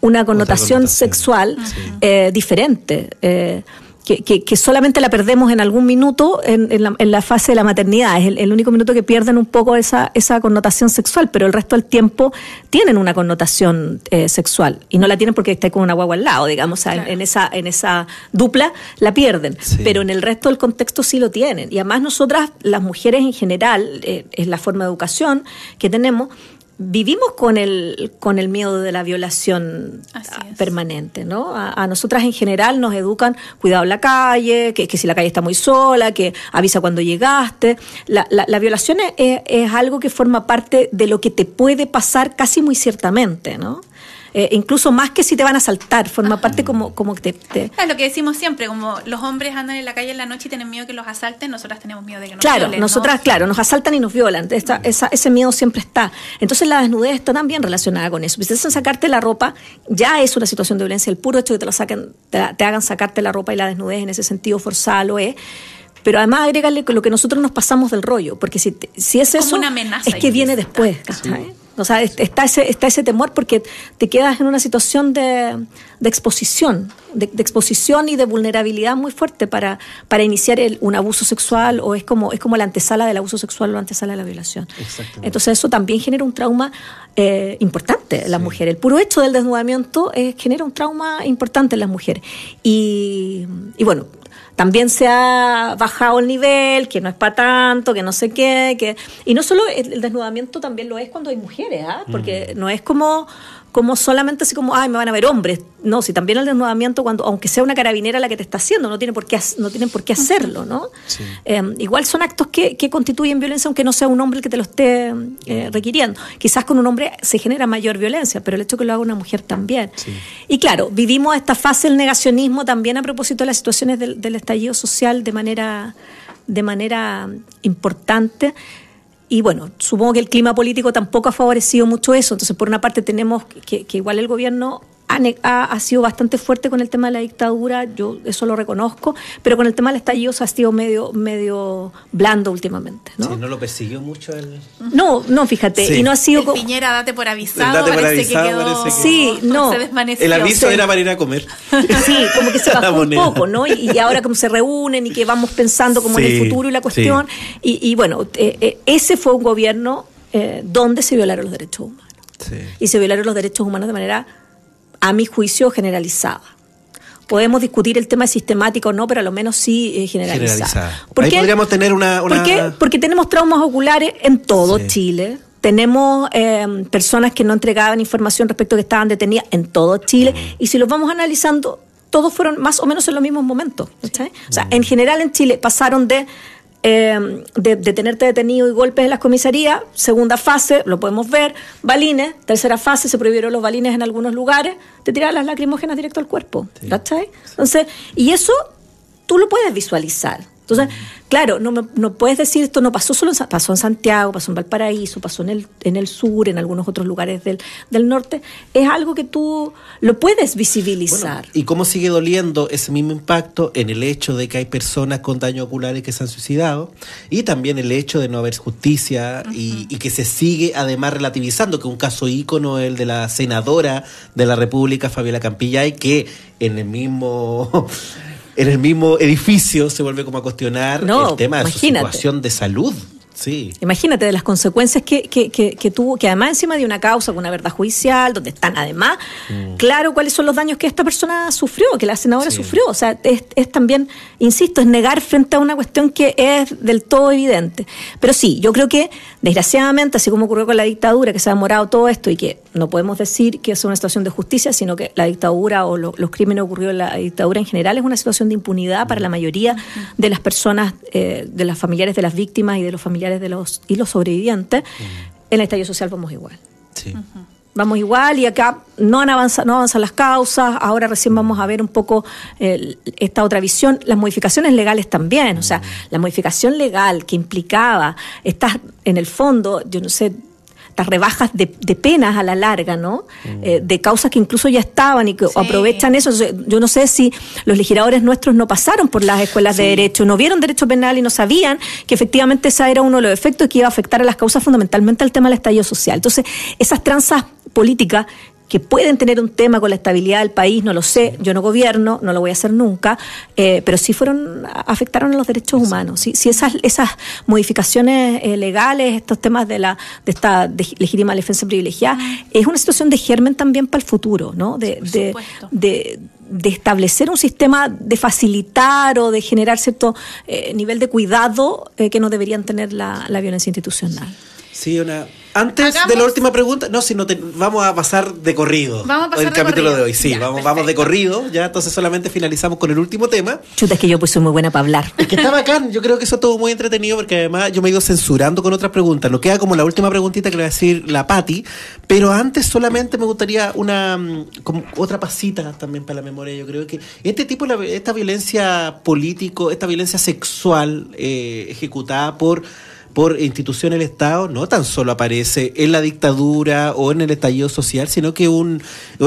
una connotación, sexual eh, diferente. Eh, que, solamente la perdemos en algún minuto en, la, fase de la maternidad. Es el, único minuto que pierden un poco esa, esa connotación sexual, pero el resto del tiempo tienen una connotación eh, sexual. Y no la tienen porque está con una guagua al lado, digamos. en, esa, en esa dupla la pierden. Pero en el resto del contexto sí lo tienen. Y además nosotras, las mujeres en general, eh, es la forma de educación que tenemos, vivimos con el, con el miedo de la violación permanente, ¿no? A, nosotras en general nos educan, cuidado en la calle, que, que, si la calle está muy sola, que avisa cuando llegaste. La, la, violación es, es, algo que forma parte de lo que te puede pasar casi muy ciertamente, ¿no? Eh, incluso más que si te van a saltar, forma parte como, como que te, Es lo que decimos siempre, como los hombres andan en la calle en la noche y tienen miedo que los asalten, nosotras tenemos miedo de que nos claro, Nosotras, claro, nos asaltan y nos violan, esa, ese miedo siempre está. Entonces la desnudez está también relacionada con eso. Si te hacen sacarte la ropa, ya es una situación de violencia. El puro hecho de que te, lo saquen, te, hagan sacarte la ropa y la desnudez en ese sentido forzada lo es pero además agregarle lo que nosotros nos pasamos del rollo, porque si, si es, eso, una amenaza es que viene después. O sea, está ese, está ese temor porque te quedas en una situación de, exposición, de, exposición y de vulnerabilidad muy fuerte para, para iniciar un abuso sexual o es como, es como la antesala del abuso sexual o la antesala de la violación. Entonces eso también genera un trauma eh, importante en las mujeres. El puro hecho del desnudamiento eh, genera un trauma importante en las mujeres. Y, y bueno, también se ha bajado el nivel, que no es para tanto, que no sé qué, que y no solo el, desnudamiento también lo es cuando hay mujeres, ¿ah? porque no es como como solamente así como, ay, me van a ver hombres. No, si también el desnudamiento, cuando, aunque sea una carabinera la que te está haciendo, no, tiene por qué, no tienen por qué hacerlo, ¿no? Em, igual son actos que, que, constituyen violencia, aunque no sea un hombre el que te lo esté eh, requiriendo. Quizás con un hombre se genera mayor violencia, pero el hecho que lo haga una mujer también. Y claro, vivimos esta fase del negacionismo también a propósito de las situaciones del, del estallido social de manera, de manera importante y bueno, supongo que el clima político tampoco ha favorecido mucho eso. Entonces, por una parte, tenemos que, que igual el gobierno ha, ha, sido bastante fuerte con el tema de la dictadura, yo eso lo reconozco, pero con el tema del estallido se ha sido medio, medio blando últimamente. ¿no? Sí, no lo persiguió mucho el... No, no, fíjate, y no ha sido... Piñera, date por avisado, parece, que quedó... Sí, no. Se desvaneció. El aviso era para ir a comer. Sí, como que se bajó un poco, ¿no? Y, ahora como se reúnen y que vamos pensando como en el futuro y la cuestión. Y, y, bueno, eh, eh, ese fue un gobierno eh, donde se violaron los derechos humanos. Y se violaron los derechos humanos de manera a mi juicio, generalizada. Podemos discutir el tema de sistemático o no, pero a lo menos sí eh, generalizada. ¿Por qué? podríamos tener una, Porque tenemos traumas oculares en todo Chile. Tenemos em, personas que no entregaban información respecto a que estaban detenidas en todo Chile. Mm. Y si los vamos analizando, todos fueron más o menos en los mismos momentos. O sea, en general en Chile pasaron de eh, de, tenerte detenido y golpes en las comisarías. Segunda fase, lo podemos ver, balines. Tercera fase, se prohibieron los balines en algunos lugares. Te tiraban las lacrimógenas directo al cuerpo. Entonces, y eso tú lo puedes visualizar. Entonces, claro, no, no puedes decir esto no pasó solo en, pasó en Santiago, pasó en Valparaíso, pasó en el, en el sur, en algunos otros lugares del, del norte. Es algo que tú lo puedes visibilizar. ¿Y cómo sigue doliendo ese mismo impacto en el hecho de que hay personas con daños oculares que se han suicidado? Y también el hecho de no haber justicia y, y, que se sigue además relativizando, que un caso ícono es el de la senadora de la República, Fabiola Campillay, que en el mismo en el mismo edificio se vuelve como a cuestionar el tema de su situación de salud. Sí. Imagínate de las consecuencias que, que, que, tuvo, que además encima de una causa con una verdad judicial, donde están además, mm. claro cuáles son los daños que esta persona sufrió, que la senadora sufrió. O sea, es, es, también, insisto, es negar frente a una cuestión que es del todo evidente. Pero sí, yo creo que, desgraciadamente, así como ocurrió con la dictadura, que se ha demorado todo esto y que no podemos decir que es una situación de justicia, sino que la dictadura o los crímenes ocurridos en la dictadura en general es una situación de impunidad para la mayoría de las personas, eh, de las familiares de las víctimas y de los familiares de los y los sobrevivientes, en el estallido social vamos igual. Vamos igual y acá no, han avanzado, no avanzan las causas, ahora recién vamos a ver un poco esta otra visión, las modificaciones legales también, o sea, la modificación legal que implicaba estar en el fondo, yo no sé, estas rebajas de, penas a la larga, ¿no? Mm. Eh, de causas que incluso ya estaban y que aprovechan eso. Yo no sé si los legisladores nuestros no pasaron por las escuelas de derecho, no vieron derecho penal y no sabían que efectivamente ese era uno de los efectos que iba a afectar a las causas fundamentalmente al tema del estallido social. Entonces, esas tranzas políticas que pueden tener un tema con la estabilidad del país, no lo sé, yo no gobierno, no lo voy a hacer nunca, eh, pero sí fueron, afectaron a los derechos humanos. Si, si esas, esas modificaciones eh, legales, estos temas de la de esta legítima defensa privilegiada, es una situación de germen también para el futuro, ¿no? de, de de establecer un sistema de facilitar o de generar cierto eh, nivel de cuidado eh, que no deberían tener la, la violencia institucional. Sí, una antes de la última pregunta, no, si no te, vamos a pasar de corrido. Vamos a pasar el capítulo de hoy, sí, vamos, vamos de corrido, ya entonces solamente finalizamos con el último tema. Chuta, es que yo pues soy muy buena para hablar. Es que está bacán, yo creo que eso todo muy entretenido porque además yo me he ido censurando con otras preguntas. Nos queda como la última preguntita que le va a decir la Patti, pero antes solamente me gustaría una mm, como otra pasita también para la memoria. Yo creo que este tipo, esta violencia político, esta violencia sexual eh, ejecutada por por instituciones del Estado no tan solo aparece en la dictadura o en el estallido social, sino que un,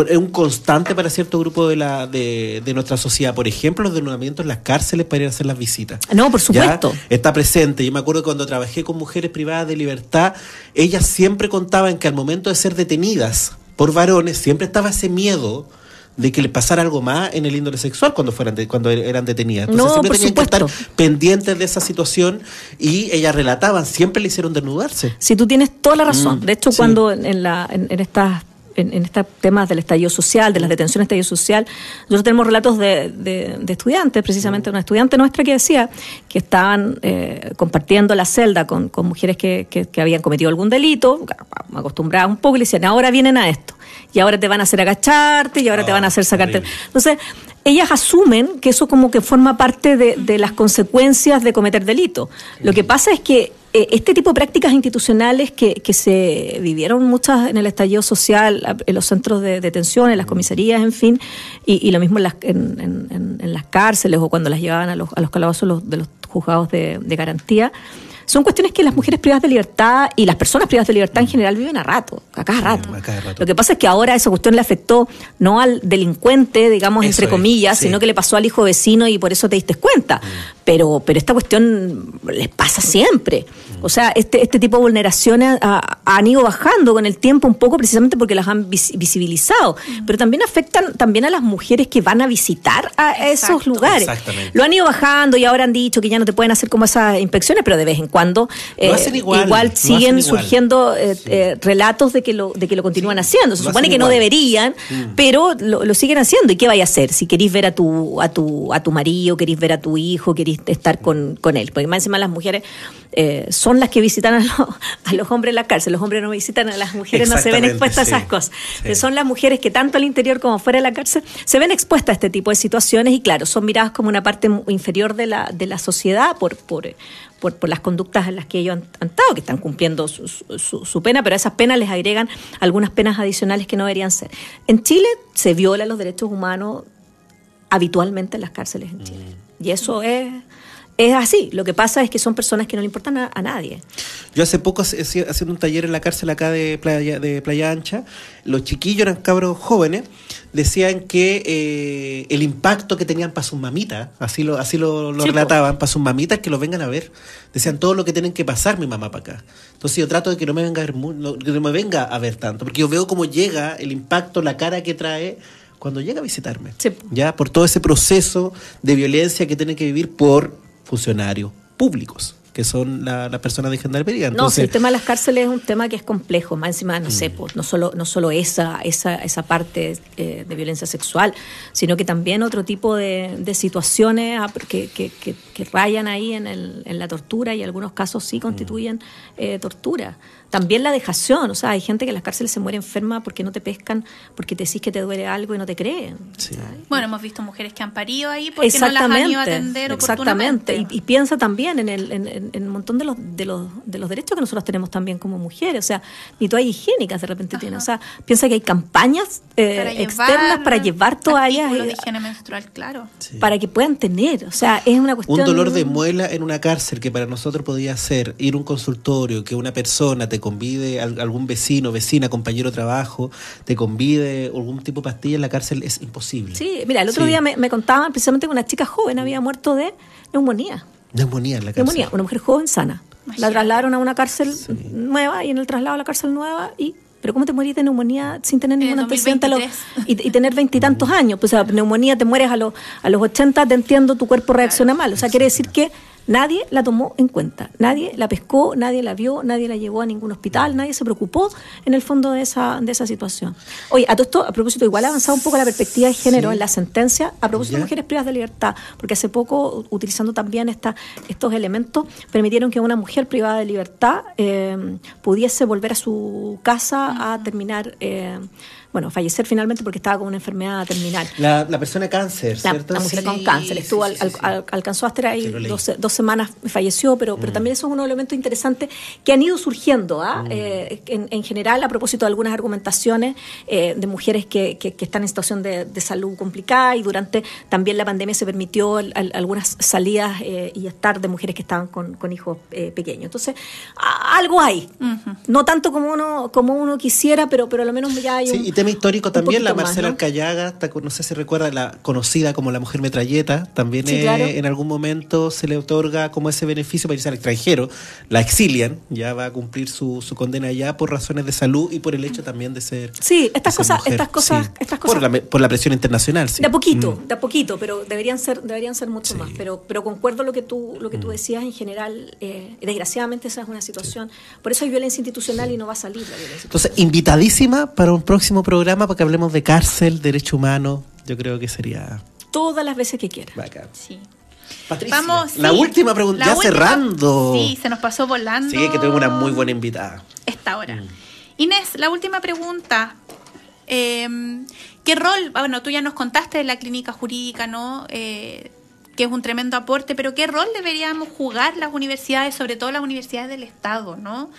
es un constante para cierto grupo de, la, de, nuestra sociedad. Por ejemplo, los denudamientos en las cárceles para ir a hacer las visitas. No, por supuesto. Está presente. Yo me acuerdo cuando trabajé con mujeres privadas de libertad, ellas siempre contaban que al momento de ser detenidas por varones, siempre estaba ese miedo de que le pasara algo más en el índole sexual cuando fueran cuando eran detenidas. Entonces siempre tenían que estar pendientes de esa situación y ellas relataban, siempre le hicieron desnudarse. Si tú tienes toda la razón. Mm, de hecho, cuando en, la, en, estas en, estos temas del estallido social, de las detenciones estallido social, nosotros tenemos relatos de, de, estudiantes, precisamente una estudiante nuestra que decía que estaban eh, compartiendo la celda con, con mujeres que, que, que, habían cometido algún delito, acostumbradas un poco, y le decían, ahora vienen a esto y ahora te van a hacer agacharte y ahora te van a hacer sacarte. Entonces, ellas asumen que eso como que forma parte de, las consecuencias de cometer delito. Lo que pasa es que eh, este tipo de prácticas institucionales que, que, se vivieron muchas en el estallido social, en los centros de detención, en las comisarías, en fin, y, lo mismo en las, en, las cárceles o cuando las llevaban a los, a los calabozos de los juzgados de, de garantía, son cuestiones que las mujeres privadas de libertad y las personas privadas de libertad en general viven a rato, a cada rato. Lo que pasa es que ahora esa cuestión le afectó no al delincuente, digamos, entre comillas, sino que le pasó al hijo vecino y por eso te diste cuenta. Mm. Pero, pero esta cuestión les pasa siempre. Mm. O sea, este, este tipo de vulneraciones han ido bajando con el tiempo un poco precisamente porque las han visibilizado. Mm. Pero también afectan también a las mujeres que van a visitar a esos lugares. Lo han ido bajando y ahora han dicho que ya no te pueden hacer como esas inspecciones, pero de vez en cuando cuando eh, igual, siguen surgiendo eh, eh, relatos de que lo de que lo continúan haciendo. Se supone que no deberían, mm. pero lo, siguen haciendo. ¿Y qué vaya a hacer? Si queréis ver a tu a tu a tu marido, queréis ver a tu hijo, queréis estar con, con él. Porque más encima las mujeres son las que visitan a, los hombres en la cárcel. Los hombres no visitan a las mujeres, no se ven expuestas a esas cosas. Son las mujeres que tanto al interior como fuera de la cárcel se ven expuestas a este tipo de situaciones y claro, son miradas como una parte inferior de la, de la sociedad por, por, por, por, las conductas en las que ellos han, estado, que están cumpliendo su, su, pena, pero a esas penas les agregan algunas penas adicionales que no deberían ser. En Chile se violan los derechos humanos habitualmente en las cárceles en Chile. Mm. Y eso es es así. Lo que pasa es que son personas que no le importan a, nadie. Yo hace poco haciendo un taller en la cárcel acá de Playa, de Playa Ancha, los chiquillos eran cabros jóvenes, decían que eh, el impacto que tenían para sus mamitas, así lo, así lo, relataban, para sus mamitas que los vengan a ver. Decían todo lo que tienen que pasar mi mamá para acá. Entonces yo trato de que no me venga a ver, que no me venga a ver tanto, porque yo veo cómo llega el impacto, la cara que trae cuando llega a visitarme. Ya por todo ese proceso de violencia que tienen que vivir por funcionarios públicos que son las la personas de gendarmería. Entonces, no, el tema de las cárceles es un tema que es complejo, más encima, no sé, mm. pues, no solo, no solo esa, esa, esa parte eh, de violencia sexual, sino que también otro tipo de, de situaciones ah, que, que, que, rayan ahí en, el, en la tortura y en algunos casos sí constituyen eh, tortura. También la dejación, o sea, hay gente que en las cárceles se muere enferma porque no te pescan, porque te decís que te duele algo y no te creen. Bueno, hemos visto mujeres que han parido ahí porque no las han ido a atender Exactamente, y, y, piensa también en el en, en, un montón de los, de, los, de los derechos que nosotros tenemos también como mujeres, o sea, ni todas higiénicas de repente tienen, o sea, piensa que hay campañas eh, externas para llevar toallas. de higiene menstrual, claro. Para que puedan tener, o sea, es una cuestión... Un dolor de muela en una cárcel que para nosotros podía ser ir a un consultorio, que una persona te te convide algún vecino, vecina, compañero de trabajo, te convide algún tipo de pastilla en la cárcel, es imposible. Sí, mira, el otro día me, contaban precisamente que una chica joven había muerto de neumonía. Neumonía en la cárcel. una mujer joven sana. La trasladaron a una cárcel nueva y en el traslado a la cárcel nueva y pero ¿cómo te morís de neumonía sin tener ningún antecedente y, y, tener veintitantos años? Pues, o sea, neumonía te mueres a los, a los 80, te entiendo, tu cuerpo reacciona mal. O sea, quiere decir que Nadie la tomó en cuenta, nadie la pescó, nadie la vio, nadie la llevó a ningún hospital, nadie se preocupó en el fondo de esa, de esa situación. Oye, a todo esto, a propósito, igual ha avanzado un poco la perspectiva de género en la sentencia, a propósito de mujeres privadas de libertad, porque hace poco, utilizando también esta, estos elementos, permitieron que una mujer privada de libertad eh, pudiese volver a su casa a terminar. Eh, bueno, fallecer finalmente porque estaba con una enfermedad terminal. La, persona cáncer, ¿cierto? La, mujer con cáncer, estuvo alcanzó a estar ahí dos, semanas, falleció, pero, pero mm. también eso es un elemento interesante que han ido surgiendo ¿ah? mm. eh, en, general a propósito de algunas argumentaciones eh, de mujeres que, que, están en situación de, salud complicada y durante también la pandemia se permitió algunas salidas eh, y estar de mujeres que estaban con, con hijos pequeños. Entonces, algo hay, no tanto como uno como uno quisiera, pero, pero al menos ya hay un tema histórico también, la Marcela Alcayaga, no sé si recuerda, la conocida como la mujer metralleta, también en algún momento se le otorga como ese beneficio para irse al extranjero, la exilian, ya va a cumplir su, su condena allá por razones de salud y por el hecho también de ser Sí, estas cosas, estas cosas, estas cosas por la, presión internacional, sí. De a poquito, mm. de a poquito, pero deberían ser deberían ser mucho más, pero pero concuerdo lo que tú lo que tú mm. decías en general, eh, desgraciadamente esa es una situación, por eso hay violencia institucional y no va a salir la violencia. Entonces, invitadísima para un próximo programa para que hablemos de cárcel, derecho humano. Yo creo que sería. Todas las veces que quieras. Sí. Patricia, Vamos, la última pregunta, ya cerrando. Sí, se nos pasó volando. Sí, que tengo una muy buena invitada. Esta hora. Mm. Inés, la última pregunta. Em, ¿Qué rol, ah, bueno, tú ya nos contaste de la clínica jurídica, ¿no? Eh, que es un tremendo aporte, pero ¿qué rol deberíamos jugar las universidades, sobre todo las universidades del Estado, ¿no?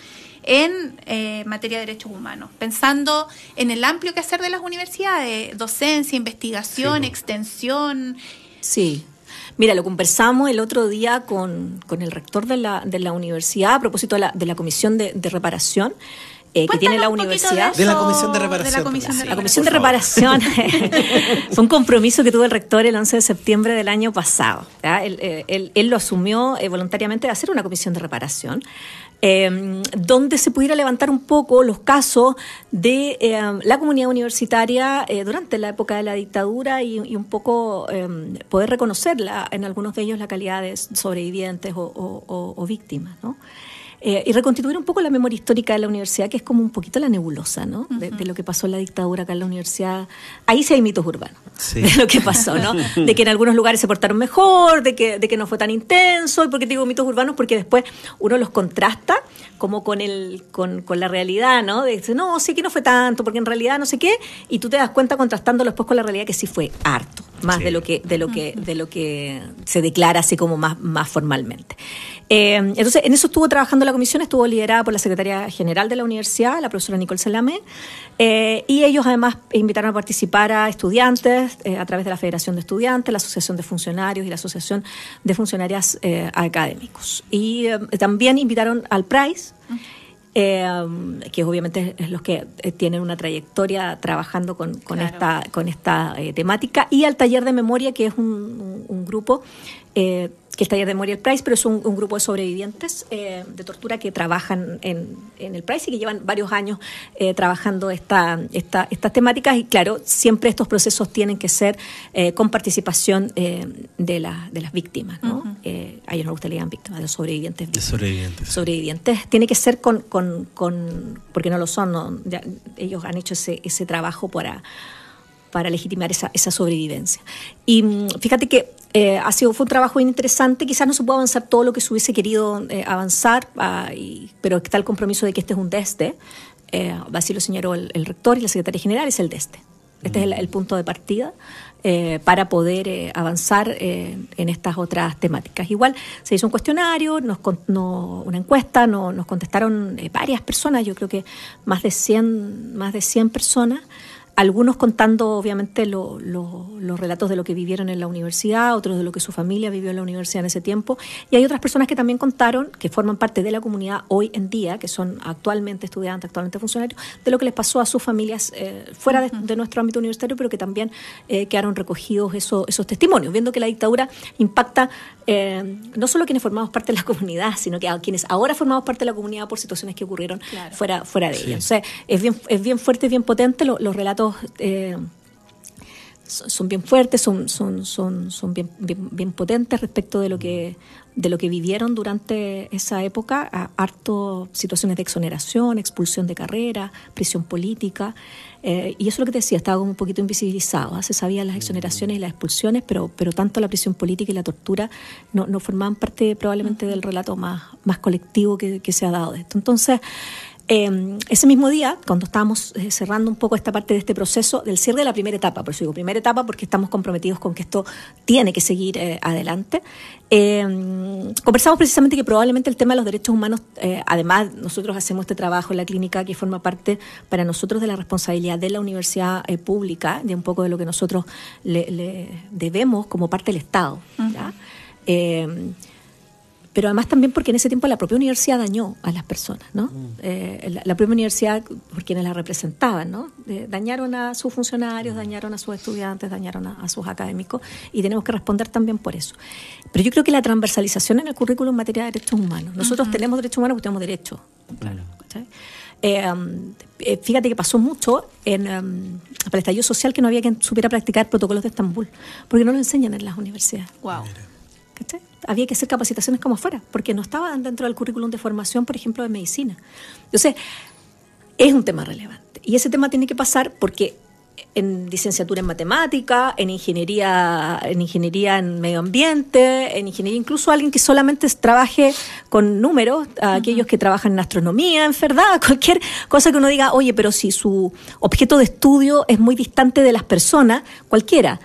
En eh, materia de derechos humanos, pensando en el amplio quehacer de las universidades, docencia, investigación, extensión. Sí. Mira, lo conversamos el otro día con, con el rector de la, de la universidad a propósito de la, de la comisión de, reparación. Eh, que tiene la universidad. De, la Comisión de Reparación. la Comisión de, Reparación fue un compromiso que tuvo el rector el 11 de septiembre del año pasado. Eh, él, él, lo asumió voluntariamente de hacer una comisión de reparación. Em, donde se pudiera levantar un poco los casos de em, la comunidad universitaria eh, durante la época de la dictadura y, un poco em, poder reconocerla en algunos de ellos la calidad de sobrevivientes o, o, o víctimas. ¿no? Eh, y reconstituir un poco la memoria histórica de la universidad, que es como un poquito la nebulosa, ¿no? De, lo que pasó en la dictadura acá en la universidad. Ahí sí hay mitos urbanos de lo que pasó, ¿no? De que en algunos lugares se portaron mejor, de que, de que no fue tan intenso. ¿Y por qué digo mitos urbanos? Porque después uno los contrasta como con el con, con la realidad, ¿no? De decir, no, sí que no fue tanto, porque en realidad no sé qué, y tú te das cuenta contrastándolo después con la realidad que sí fue harto, más de lo que de lo que de lo que se declara así como más más formalmente. Eh, entonces, en eso estuvo trabajando la comisión, estuvo liderada por la secretaria general de la universidad, la profesora Nicole Salame, eh, y ellos además invitaron a participar a estudiantes eh, a través de la Federación de Estudiantes, la Asociación de Funcionarios y la Asociación de Funcionarias Académicos. Y también invitaron al PRICE. Que obviamente es los que tienen una trayectoria trabajando con, esta, con esta temática, y al taller de memoria, que es un, un grupo que es taller de Moriel Price, pero es un, grupo de sobrevivientes eh, de tortura que trabajan en, el Price y que llevan varios años eh, trabajando esta, esta, estas temáticas. Y claro, siempre estos procesos tienen que ser eh, con participación de, la, de las víctimas. ¿no? a ellos no gusta le víctimas, de los sobrevivientes. De sobrevivientes. Sobrevivientes. Tiene que ser con, con, con porque no lo son, ellos han hecho ese, ese trabajo para para legitimar esa, esa sobrevivencia. Y mm, fíjate que eh, ha sido, fue un trabajo bien interesante, quizás no se puede avanzar todo lo que se hubiese querido eh, avanzar, ah, pero está el compromiso de que este es un DESTE, eh, así lo señaló el, rector y la secretaria general, es el DESTE. Este es el, punto de partida eh, para poder avanzar en estas otras temáticas. Igual se hizo un cuestionario, nos, una encuesta, no, nos contestaron varias personas, yo creo que más de 100, más de 100 personas, algunos contando obviamente los relatos de lo que vivieron en la universidad, otros de lo que su familia vivió en la universidad en ese tiempo, y hay otras personas que también contaron, que forman parte de la comunidad hoy en día, que son actualmente estudiantes, actualmente funcionarios, de lo que les pasó a sus familias eh, fuera de, nuestro ámbito universitario, pero que también eh, quedaron recogidos esos, esos testimonios, viendo que la dictadura impacta eh, no solo a quienes formamos parte de la comunidad, sino que a quienes ahora formamos parte de la comunidad por situaciones que ocurrieron fuera, fuera de ella. O sea, es bien, es bien fuerte, bien potente los relatos eh, son bien fuertes, son, son, son, son bien, bien, potentes respecto de lo que de lo que vivieron durante esa época, harto situaciones de exoneración, expulsión de carrera, prisión política, eh, y eso es lo que te decía, estaba como un poquito invisibilizado, ¿ah? se sabían las exoneraciones y las expulsiones, pero, pero tanto la prisión política y la tortura no, no formaban parte probablemente del relato más, más colectivo que, que se ha dado de esto. Entonces, Em, ese mismo día, cuando estábamos eh, cerrando un poco esta parte de este proceso del cierre de la primera etapa, por eso digo primera etapa porque estamos comprometidos con que esto tiene que seguir eh, adelante, em, conversamos precisamente que probablemente el tema de los derechos humanos, eh, además nosotros hacemos este trabajo en la clínica que forma parte para nosotros de la responsabilidad de la universidad pública, de un poco de lo que nosotros le, debemos como parte del Estado. ¿ya? Pero además también porque en ese tiempo la propia universidad dañó a las personas, ¿no? Mm. Eh, la, propia universidad, por quienes la representaban, ¿no? Eh, dañaron a sus funcionarios, dañaron a sus estudiantes, dañaron a, sus académicos y tenemos que responder también por eso. Pero yo creo que la transversalización en el currículum en materia de derechos humanos, nosotros tenemos derechos humanos porque tenemos derechos. Claro. Eh, um, fíjate que pasó mucho en um, el estallido social que no había quien supiera practicar protocolos de Estambul, porque no lo enseñan en las universidades. Wow había que hacer capacitaciones como fuera, porque no estaban dentro del currículum de formación, por ejemplo, de medicina. Entonces, es un tema relevante. Y ese tema tiene que pasar porque en licenciatura en matemática, en ingeniería, en ingeniería en medio ambiente, en ingeniería incluso alguien que solamente trabaje con números, aquellos que trabajan en astronomía, en verdad, cualquier cosa que uno diga, oye, pero si su objeto de estudio es muy distante de las personas, cualquiera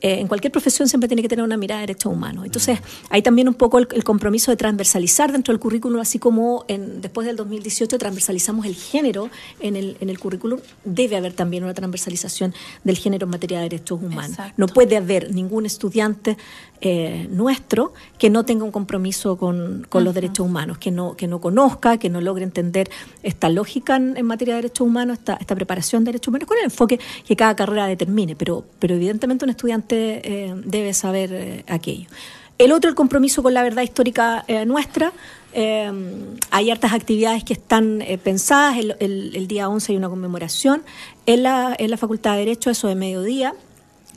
eh, en cualquier profesión siempre tiene que tener una mirada de derechos humanos. Entonces, hay también un poco el, compromiso de transversalizar dentro del currículum, así como en, después del 2018 transversalizamos el género en el, en el currículum, debe haber también una transversalización del género en materia de derechos humanos. No puede haber ningún estudiante eh, nuestro que no tenga un compromiso con, los derechos humanos, que no, que no conozca, que no logre entender esta lógica en, materia de derechos humanos, esta, esta preparación de derechos humanos, con el enfoque que cada carrera determine. Pero, pero evidentemente un estudiante eh, debe saber eh, aquello. El otro, el compromiso con la verdad histórica eh, nuestra. hay hartas actividades que están pensadas. El, día 11 hay una conmemoración en la, en la Facultad de Derecho, eso de mediodía,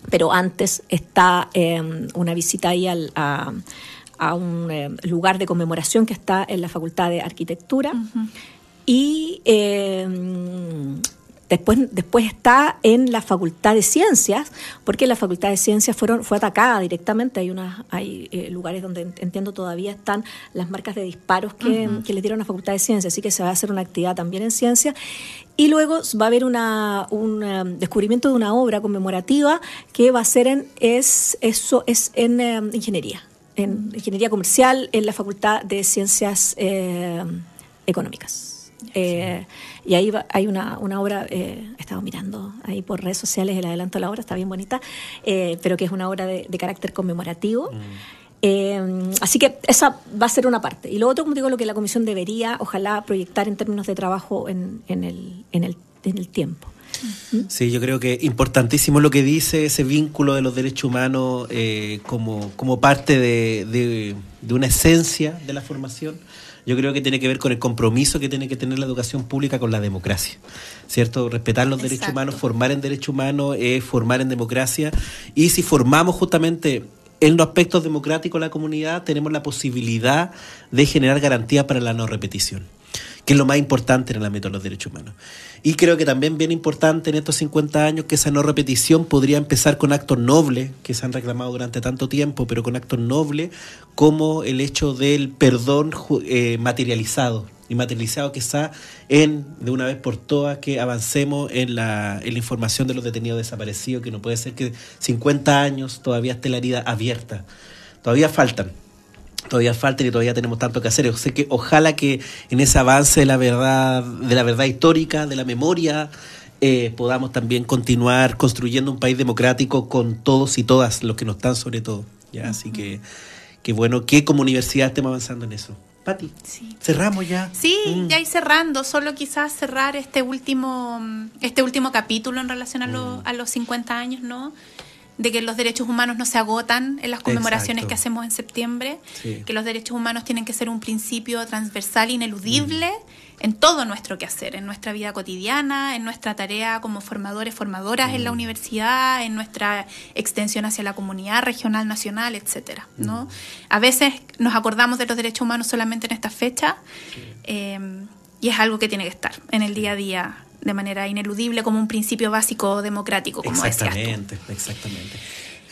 pero antes está una visita ahí al, a, un lugar de conmemoración que está en la Facultad de Arquitectura. Y Después, después está en la Facultad de Ciencias, porque la Facultad de Ciencias fueron, fue atacada directamente. Hay, unas, hay eh, lugares donde entiendo todavía están las marcas de disparos que, que, les dieron a la Facultad de Ciencias, así que se va a hacer una actividad también en ciencia. Y luego va a haber una, un um, descubrimiento de una obra conmemorativa que va a ser en, es, eso es en um, ingeniería, en ingeniería comercial en la Facultad de Ciencias eh, Económicas. Eh, y ahí hay una, una obra, eh, he estado mirando ahí por redes sociales el adelanto de la obra, está bien bonita, eh, pero que es una obra de, carácter conmemorativo. Mm. Eh, así que esa va a ser una parte. Y lo otro, como digo, lo que la comisión debería, ojalá, proyectar en términos de trabajo en, en, el, en, el, en el tiempo. Sí, yo creo que importantísimo lo que dice ese vínculo de los derechos humanos como, como parte de, de, de, una esencia de la formación yo creo que tiene que ver con el compromiso que tiene que tener la educación pública con la democracia, ¿cierto? Respetar los derechos humanos, formar en derechos humanos es formar en democracia. Y si formamos justamente en los aspectos democráticos de la comunidad, tenemos la posibilidad de generar garantías para la no repetición que es lo más importante en el ámbito de los derechos humanos. Y creo que también bien importante en estos 50 años que esa no repetición podría empezar con actos nobles que se han reclamado durante tanto tiempo, pero con actos nobles como el hecho del perdón eh, materializado y materializado quizá en, de una vez por todas, que avancemos en la, en la información de los detenidos desaparecidos, que no puede ser que 50 años todavía esté la herida abierta. Todavía faltan todavía falta y todavía tenemos tanto que hacer. sé que ojalá que en ese avance de la verdad, de la verdad histórica, de la memoria, eh, podamos también continuar construyendo un país democrático con todos y todas los que nos están sobre todo. ¿ya? Así que, que bueno que como universidad estemos avanzando en eso. Pati, Sí. cerramos ya. Sí, Mm. ya ir cerrando, solo quizás cerrar este último, este último capítulo en relación a, los- Mm. a los 50 años, ¿no? De que los derechos humanos no se agotan en las conmemoraciones Exacto. que hacemos en septiembre, Sí. que los derechos humanos tienen que ser un principio transversal, ineludible Mm. en todo nuestro quehacer, en nuestra vida cotidiana, en nuestra tarea como formadores, formadoras en la Mm. universidad, en nuestra extensión hacia la comunidad regional, nacional, etcétera, Mm. ¿no? A veces nos acordamos de los derechos humanos solamente en esta fecha eh, y es algo que tiene que estar en el día a día de manera ineludible como un principio básico democrático, como decías tú. Exactamente, exactamente.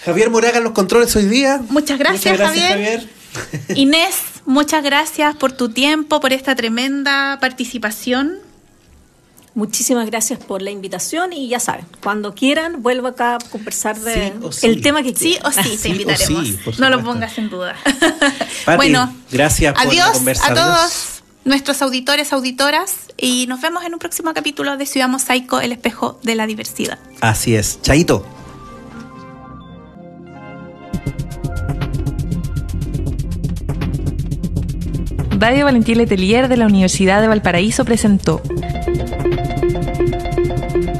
Javier Moraga en los controles hoy día. Muchas gracias, Javier. Inés, muchas gracias por tu tiempo, por esta tremenda participación. Muchísimas gracias por la invitación y ya saben, cuando quieran vuelvo acá a conversar de Sí sí. el tema que Sí quieran. o sí, Sí te invitaremos. sí, no lo pongas en duda. Pati, bueno, gracias por la adiós conversa, a adiós. todos nuestros auditores, auditoras y nos vemos en un próximo capítulo de Ciudad Mosaico, el espejo de la diversidad. Así es. Chaito. Radio Valentín Letelier de la Universidad de Valparaíso presentó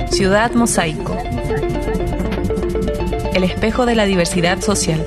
Ciudad Mosaico, el espejo de la diversidad social.